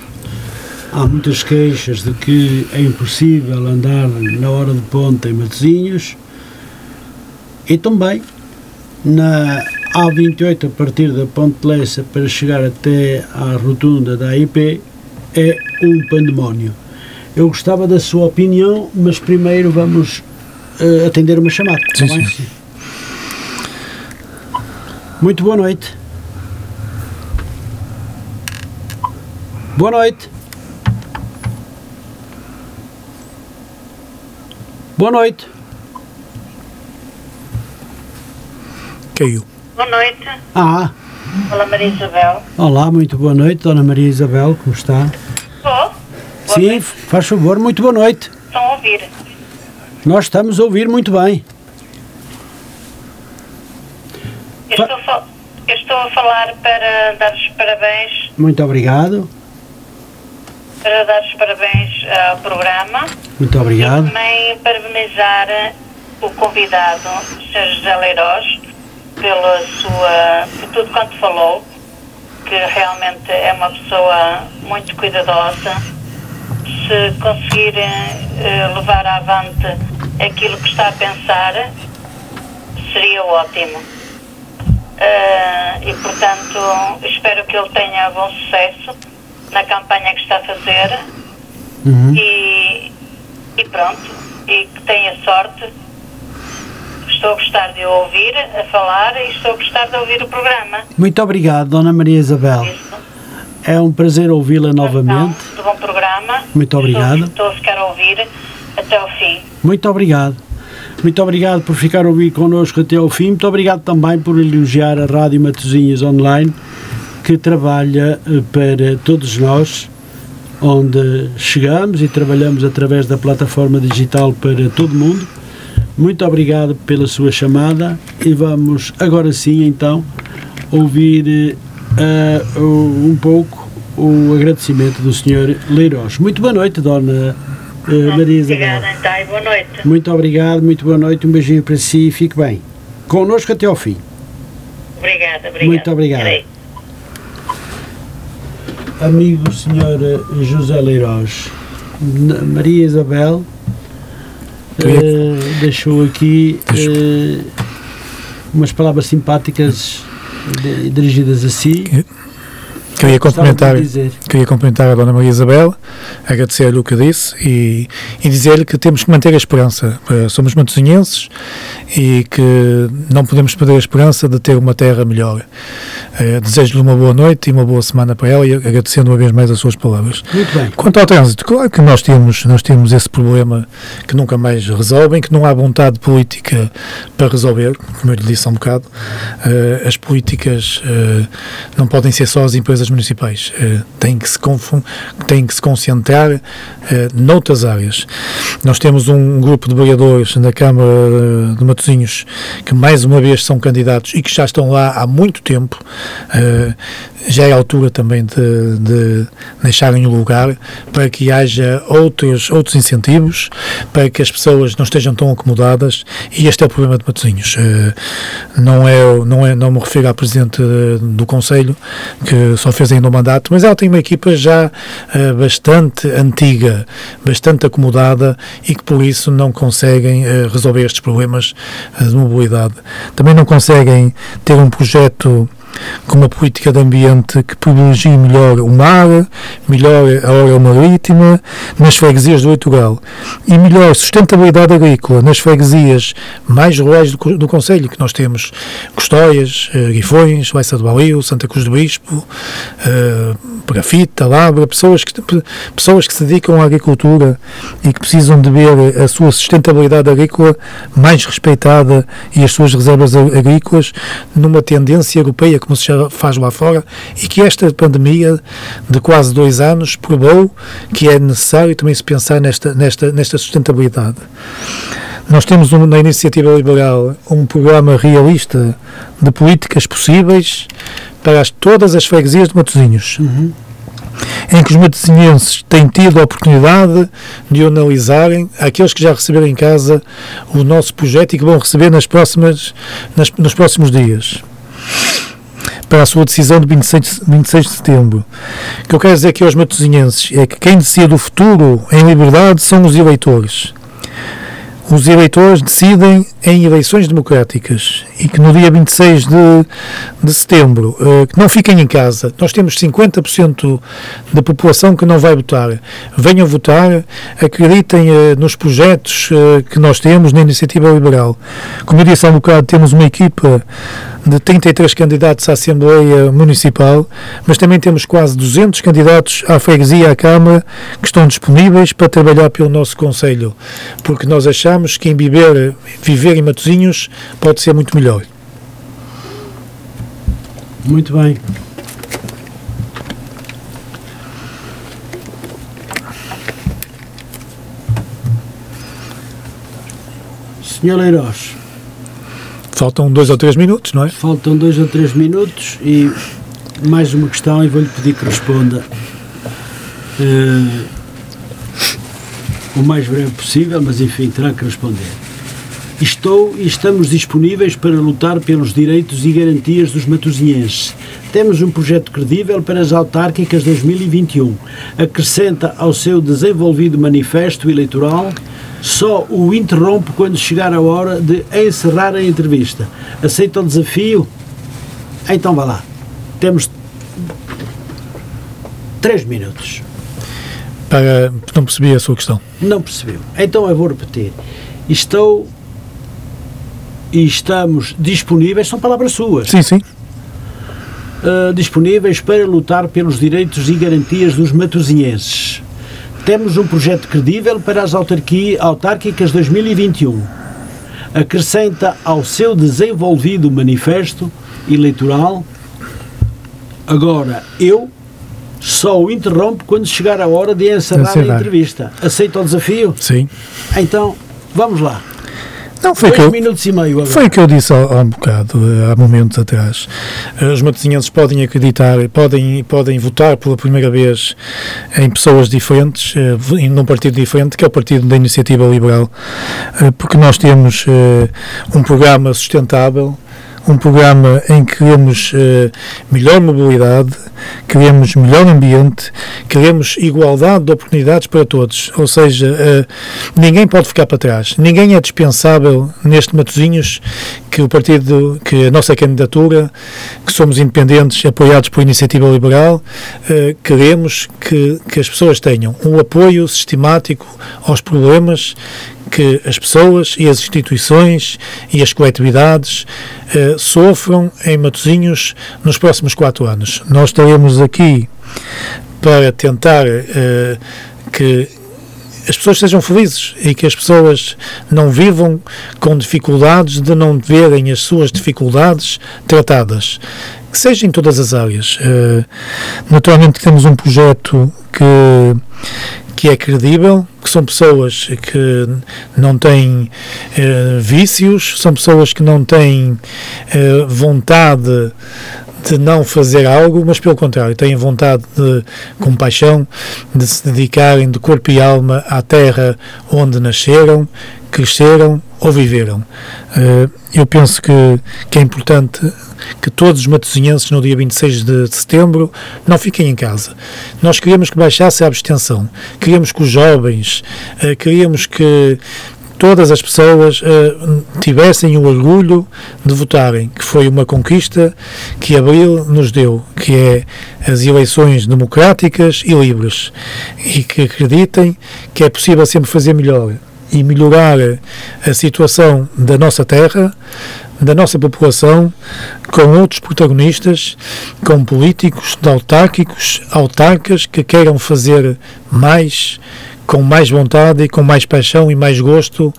Há muitas queixas de que é impossível andar na hora de ponta em Matosinhos e também na A28 a partir da Ponte Lessa para chegar até à rotunda da AIP é um pandemónio. Eu gostava da sua opinião, mas primeiro vamos uh, atender uma chamada. Sim, sim. sim. Muito boa noite. Boa noite. Boa noite. Caiu. Boa noite. Ah. Olá, Maria Isabel. Olá, muito boa noite, Dona Maria Isabel, como está? Sim, faz favor, muito boa noite. Estão a ouvir? Nós estamos a ouvir muito bem. Eu estou, a, eu estou a falar para dar os parabéns. Muito obrigado. Para dar os parabéns ao programa. Muito obrigado. E também parabenizar o convidado, o Sr. José Leiroz, pela sua, por tudo quanto falou, que realmente é uma pessoa muito cuidadosa. Se conseguir uh, levar avante aquilo que está a pensar, seria ótimo. Uh, e portanto, espero que ele tenha bom sucesso na campanha que está a fazer uhum. e, e pronto, e que tenha sorte Estou a gostar de ouvir, a falar e estou a gostar de ouvir o programa. Muito obrigado, Dona Maria Isabel. Isso. É um prazer ouvi-la novamente. De bom programa. Muito obrigado. Estou, a ficar a ouvir até ao fim. Muito obrigado. Muito obrigado por ficar a ouvir connosco até ao fim. Muito obrigado também por elogiar a Rádio Matosinhas Online, que trabalha eh, para todos nós, onde chegamos e trabalhamos através da plataforma digital para todo mundo muito obrigado pela sua chamada e vamos agora sim então ouvir uh, um pouco o agradecimento do Sr. Leiros. Muito boa noite, Dona uh, Maria Isabel. Obrigada, então, boa noite. Muito obrigado, muito boa noite, um beijinho para si e fique bem. Connosco até ao fim. Obrigada, obrigada. Muito obrigado. Amigo Sr. José Leiros, Maria Isabel uh, deixou aqui uh, umas palavras simpáticas de, dirigidas a si. Queria cumprimentar, queria cumprimentar a Dona Maria Isabel, agradecer-lhe o que disse e, e dizer-lhe que temos que manter a esperança. Eh, somos matosinhenses e que não podemos perder a esperança de ter uma terra melhor. Uh, Desejo-lhe uma boa noite e uma boa semana para ela e agradecendo uma vez mais as suas palavras. Muito bem. Quanto ao trânsito, claro que nós temos, nós temos esse problema que nunca mais resolvem, que não há vontade política para resolver, como eu lhe disse há um bocado. Uh, as políticas uh, não podem ser só as empresas municipais, têm, que se têm que se concentrar noutras áreas. Nós temos um grupo de vereadores na Câmara de Matosinhos que mais uma vez são candidatos e que já estão lá há muito tempo Uh, já é a altura também de, de deixarem o lugar para que haja outros, outros incentivos, para que as pessoas não estejam tão acomodadas e este é o problema de Matosinhos. Uh, não, é, não, é, não me refiro à Presidente do Conselho, que só fez ainda um mandato, mas ela tem uma equipa já uh, bastante antiga, bastante acomodada e que por isso não conseguem resolver estes problemas de mobilidade. Também não conseguem ter um projeto com uma política de ambiente que privilegie melhor o mar, melhor a hora marítima nas freguesias do litoral. E melhor sustentabilidade agrícola nas freguesias mais rurais do, do Conselho, que nós temos Custóias, eh, Guifões, Leça do Balio, Santa Cruz do Bispo, eh, Grafita, Labra, pessoas que, pessoas que se dedicam à agricultura e que precisam de ver a sua sustentabilidade agrícola mais respeitada e as suas reservas agrícolas numa tendência europeia como se faz lá fora, e que esta pandemia de quase dois anos provou que é necessário também se pensar nesta, nesta, nesta sustentabilidade. Nós temos um, na Iniciativa Liberal um programa realista de políticas possíveis para as, todas as freguesias de Matosinhos. Uhum. em que os matosinhenses têm tido a oportunidade de analisarem, aqueles que já receberam em casa o nosso projeto e que vão receber nas próximas, nas, nos próximos dias para a sua decisão de 26, 26 de setembro. O que eu quero dizer aqui aos matosinhenses é que quem decide o futuro em liberdade são os eleitores os eleitores decidem em eleições democráticas e que no dia 26 de, de setembro, uh, que não fiquem em casa. Nós temos 50% da população que não vai votar. Venham votar, acreditem uh, nos projetos uh, que nós temos na Iniciativa Liberal. Como eu disse há um bocado, temos uma equipa de 33 candidatos à Assembleia Municipal, mas também temos quase 200 candidatos à Freguesia e à Câmara que estão disponíveis para trabalhar pelo nosso Conselho, porque nós achamos que em viver, viver em Matosinhos pode ser muito melhor. Muito bem. Senhor Leiroz. Faltam dois ou três minutos, não é? Faltam dois ou três minutos e mais uma questão e vou-lhe pedir que responda uh, o mais breve possível, mas enfim, terá que responder. Estou e estamos disponíveis para lutar pelos direitos e garantias dos matosinhenses. Temos um projeto credível para as autárquicas 2021. Acrescenta ao seu desenvolvido manifesto eleitoral só o interrompo quando chegar a hora de encerrar a entrevista. Aceita o desafio? Então vá lá. Temos três minutos. Para, não percebi a sua questão. Não percebeu. Então eu vou repetir. Estou e estamos disponíveis, são palavras suas. Sim, sim. Uh, disponíveis para lutar pelos direitos e garantias dos matosinhenses temos um projeto credível para as autárquicas 2021. Acrescenta ao seu desenvolvido manifesto eleitoral. Agora, eu só o interrompo quando chegar a hora de encerrar, encerrar. a entrevista. Aceita o desafio? Sim. Então, vamos lá. Não, foi Dois que eu, minutos e meio agora. Foi o que eu disse há, há um bocado, há momentos atrás. Eh, os matosinhenses podem acreditar, podem, podem votar pela primeira vez em pessoas diferentes, eh, num partido diferente, que é o Partido da Iniciativa Liberal, eh, porque nós temos um programa sustentável, um programa em que queremos uh, melhor mobilidade, queremos melhor ambiente, queremos igualdade de oportunidades para todos. Ou seja, uh, ninguém pode ficar para trás. Ninguém é dispensável neste Matozinhos que o partido, que a nossa candidatura, que somos independentes, apoiados por iniciativa liberal, uh, queremos que, que as pessoas tenham um apoio sistemático aos problemas que as pessoas e as instituições e as coletividades eh, sofram em Matosinhos nos próximos quatro anos. Nós estaremos aqui para tentar eh, que as pessoas sejam felizes e que as pessoas não vivam com dificuldades de não verem as suas dificuldades tratadas. Que seja em todas as áreas. Uh, naturalmente temos um projeto que que é credível, que são pessoas que não têm eh, vícios, são pessoas que não têm eh, vontade de não fazer algo, mas pelo contrário, têm vontade de compaixão, de se dedicarem de corpo e alma à terra onde nasceram, cresceram ou viveram. Eh, eu penso que, que é importante que todos os matosinhenses no dia 26 de setembro não fiquem em casa. Nós queríamos que baixasse a abstenção, queríamos que os jovens, eh, queríamos que todas as pessoas uh, tivessem o orgulho de votarem, que foi uma conquista que Abril nos deu, que é as eleições democráticas e livres, e que acreditem que é possível sempre fazer melhor e melhorar a situação da nossa terra, da nossa população, com outros protagonistas, com políticos, autárquicos, autarcas que queiram fazer mais, com mais vontade e com mais paixão e mais gosto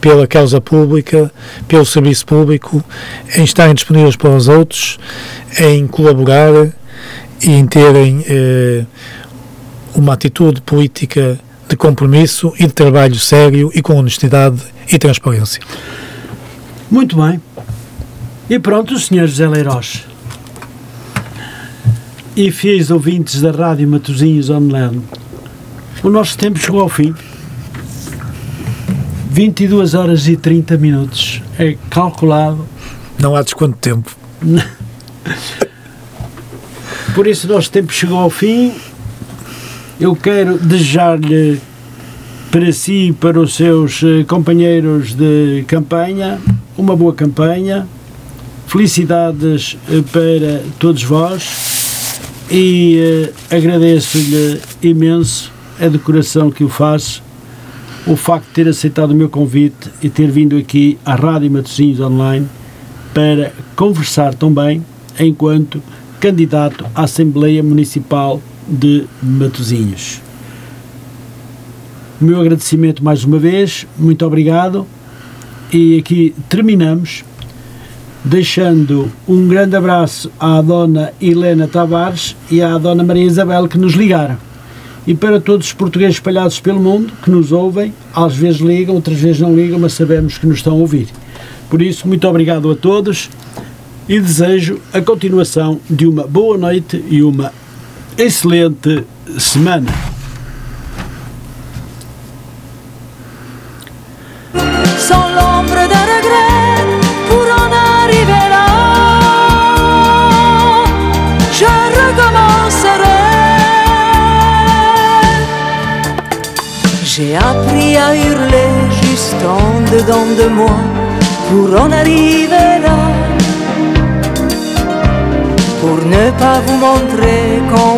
pela causa pública, pelo serviço público, em estarem disponíveis para os outros, em colaborar e em terem eh, uma atitude política de compromisso e de trabalho sério e com honestidade e transparência. Muito bem. E pronto, Sr. José Leiroz. e fiéis ouvintes da Rádio Matosinhos Online, o nosso tempo chegou ao fim. 22 horas e 30 minutos. É calculado. Não há desconto de tempo. Por isso, o nosso tempo chegou ao fim. Eu quero desejar-lhe para si e para os seus eh, companheiros de campanha uma boa campanha. Felicidades eh, para todos vós e eh, agradeço-lhe imenso a decoração que o faço, o facto de ter aceitado o meu convite e ter vindo aqui à Rádio Matosinhos Online para conversar também enquanto candidato à Assembleia Municipal de Matosinhos. O meu agradecimento mais uma vez, muito obrigado. E aqui terminamos, deixando um grande abraço à Dona Helena Tavares e à Dona Maria Isabel que nos ligaram. E para todos os portugueses espalhados pelo mundo que nos ouvem, às vezes ligam, outras vezes não ligam, mas sabemos que nos estão a ouvir. Por isso, muito obrigado a todos e desejo a continuação de uma boa noite e uma excelente semana. sans l'ombre d'un regret pour en arriver là. Je recommencerai. J'ai appris à hurler juste en dedans de moi pour en arriver là. Pour ne pas vous montrer